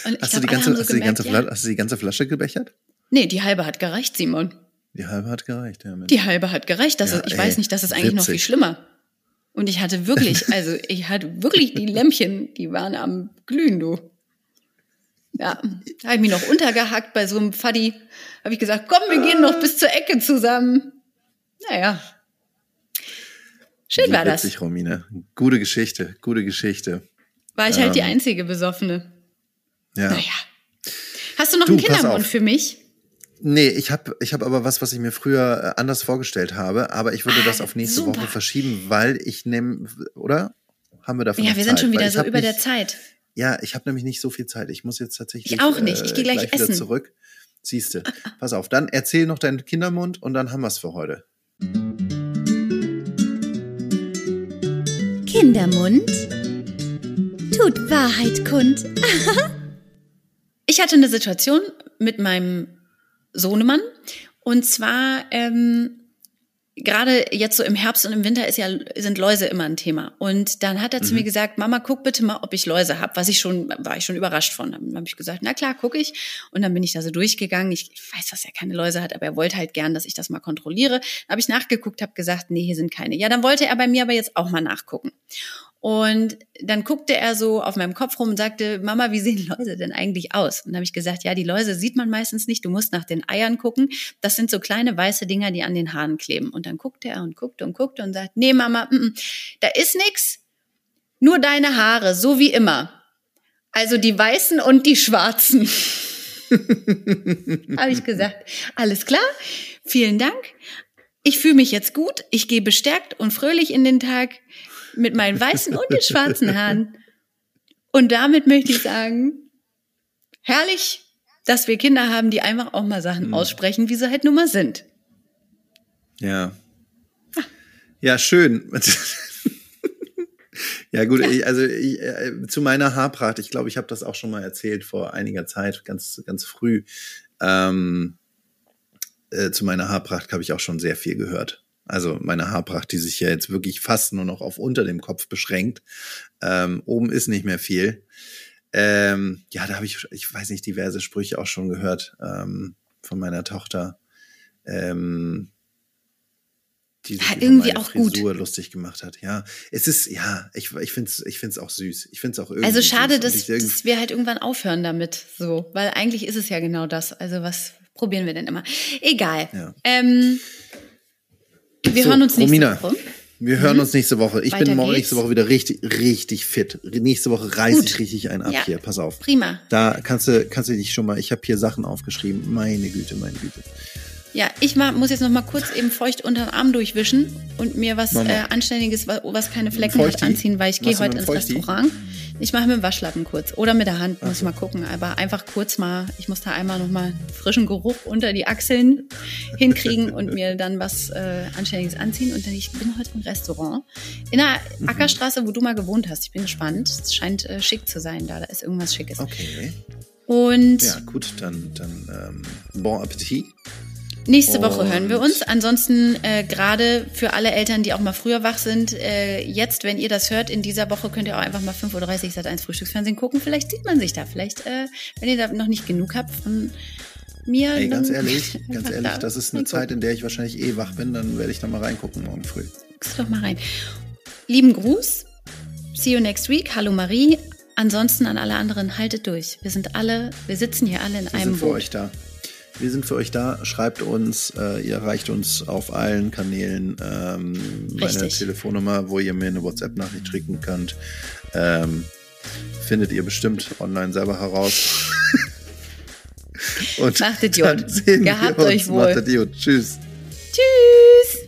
Und hast, glaub, du die ganze, so hast, gemerkt, die ganze, ja, hast du die ganze Flasche gebechert? Nee, die halbe hat gereicht, Simon. Die halbe hat gereicht, ja. Mensch. Die halbe hat gereicht. Das ja, ist, ich ey, weiß nicht, das ist eigentlich witzig. noch viel schlimmer. Und ich hatte wirklich, also ich hatte wirklich die Lämpchen, die waren am Glühen, du. Ja, da habe ich mich noch untergehackt bei so einem Faddy. Habe ich gesagt, komm, wir gehen noch bis zur Ecke zusammen. Naja. Schön Wie war witzig, das. Romine. Gute Geschichte, gute Geschichte. War ich ähm, halt die ähm, einzige Besoffene. Ja. Naja. Hast du noch du, einen Kindermund für mich? Nee, ich habe ich hab aber was, was ich mir früher äh, anders vorgestellt habe, aber ich würde ah, das auf nächste super. Woche verschieben, weil ich nehme, oder? Haben wir dafür Ja, wir sind schon wieder so über nicht, der Zeit. Ja, ich habe nämlich nicht so viel Zeit. Ich muss jetzt tatsächlich ich auch nicht. Ich gehe gleich, gleich essen. wieder zurück. Siehste. Pass auf, dann erzähl noch deinen Kindermund und dann haben wir es für heute. Kindermund tut Wahrheit kund. ich hatte eine Situation mit meinem Sohnemann. Und zwar ähm, gerade jetzt so im Herbst und im Winter ist ja sind Läuse immer ein Thema. Und dann hat er mhm. zu mir gesagt, Mama, guck bitte mal, ob ich Läuse habe. Was ich schon war ich schon überrascht von. Dann habe ich gesagt, na klar, gucke ich. Und dann bin ich da so durchgegangen. Ich, ich, weiß, dass er keine Läuse hat, aber er wollte halt gern, dass ich das mal kontrolliere. Dann habe ich nachgeguckt, habe gesagt, nee, hier sind keine. Ja, dann wollte er bei mir aber jetzt auch mal nachgucken. Und dann guckte er so auf meinem Kopf rum und sagte, Mama, wie sehen Läuse denn eigentlich aus? Und dann habe ich gesagt, ja, die Läuse sieht man meistens nicht. Du musst nach den Eiern gucken. Das sind so kleine weiße Dinger, die an den Haaren kleben. Und dann guckte er und guckte und guckte und sagt, nee, Mama, m -m, da ist nix. Nur deine Haare, so wie immer. Also die weißen und die schwarzen. habe ich gesagt, alles klar, vielen Dank. Ich fühle mich jetzt gut, ich gehe bestärkt und fröhlich in den Tag mit meinen weißen und den schwarzen Haaren. Und damit möchte ich sagen, herrlich, dass wir Kinder haben, die einfach auch mal Sachen mhm. aussprechen, wie sie halt nun mal sind. Ja. Ah. Ja, schön. ja, gut, ja. Ich, also ich, äh, zu meiner Haarpracht, ich glaube, ich habe das auch schon mal erzählt vor einiger Zeit, ganz, ganz früh. Ähm, äh, zu meiner Haarpracht habe ich auch schon sehr viel gehört. Also meine Haarpracht, die sich ja jetzt wirklich fast nur noch auf unter dem Kopf beschränkt. Ähm, oben ist nicht mehr viel. Ähm, ja, da habe ich, ich weiß nicht, diverse Sprüche auch schon gehört. Ähm, von meiner Tochter, ähm, die sich ja, irgendwie über auch Frisur gut. lustig gemacht hat. Ja, es ist, ja, ich, ich finde es ich find's auch süß. Ich finde es auch irgendwie Also schade, dass, irgendwie- dass wir halt irgendwann aufhören damit, so, weil eigentlich ist es ja genau das. Also was probieren wir denn immer? Egal. Ja. Ähm, wir So, hören uns nächste Romina, Woche. Wir hören uns nächste Woche. Ich Mhm. Weiter bin morgen geht's. nächste Woche wieder richtig, richtig fit. Nächste Woche reiße Gut. ich richtig einen ab Ja. hier. Pass auf. Prima. Da kannst du, kannst du dich schon mal, ich habe hier Sachen aufgeschrieben. Meine Güte, meine Güte. Ja, ich ma- muss jetzt noch mal kurz eben feucht unter den Arm durchwischen und mir was mal. äh, Anständiges, wa- was keine Flecken hat, Feuchti? anziehen, weil ich gehe heute ins Feuchti? Restaurant. Ich mache mit dem Waschlappen kurz oder mit der Hand, muss ich mal gucken. Aber einfach kurz mal, ich muss da einmal noch mal frischen Geruch unter die Achseln hinkriegen und mir dann was äh, Anständiges anziehen. Und dann, ich bin heute im Restaurant in der Mhm. Ackerstraße, wo du mal gewohnt hast. Ich bin gespannt. Es scheint äh, schick zu sein da. Da ist irgendwas Schickes. Okay. Und Ja, gut, dann, dann ähm, bon Appetit. Nächste Woche Und- hören wir uns. Ansonsten äh, gerade für alle Eltern, die auch mal früher wach sind, äh, jetzt, wenn ihr das hört, in dieser Woche könnt ihr auch einfach mal 5.30 Uhr Sat 1 Frühstücksfernsehen gucken. Vielleicht sieht man sich da. Vielleicht, äh, wenn ihr da noch nicht genug habt von mir. Ey, ganz ehrlich, ganz ehrlich, da das ist eine. Zeit, in der ich wahrscheinlich eh wach bin. Dann werde ich da mal reingucken morgen früh. Guckst doch mal rein. Lieben Gruß. See you next week. Hallo Marie. Ansonsten an alle anderen, haltet durch. Wir sind alle, wir sitzen hier alle in Wir einem sind für Boot. euch da. Wir sind für euch da. Schreibt uns. Äh, ihr erreicht uns auf allen Kanälen. Ähm, meine. Telefonnummer, wo ihr mir eine WhatsApp-Nachricht schicken könnt. Ähm, findet ihr bestimmt online selber heraus. Und Macht dann sehen Gehabt euch wohl. Macht Idiot. Tschüss. Tschüss.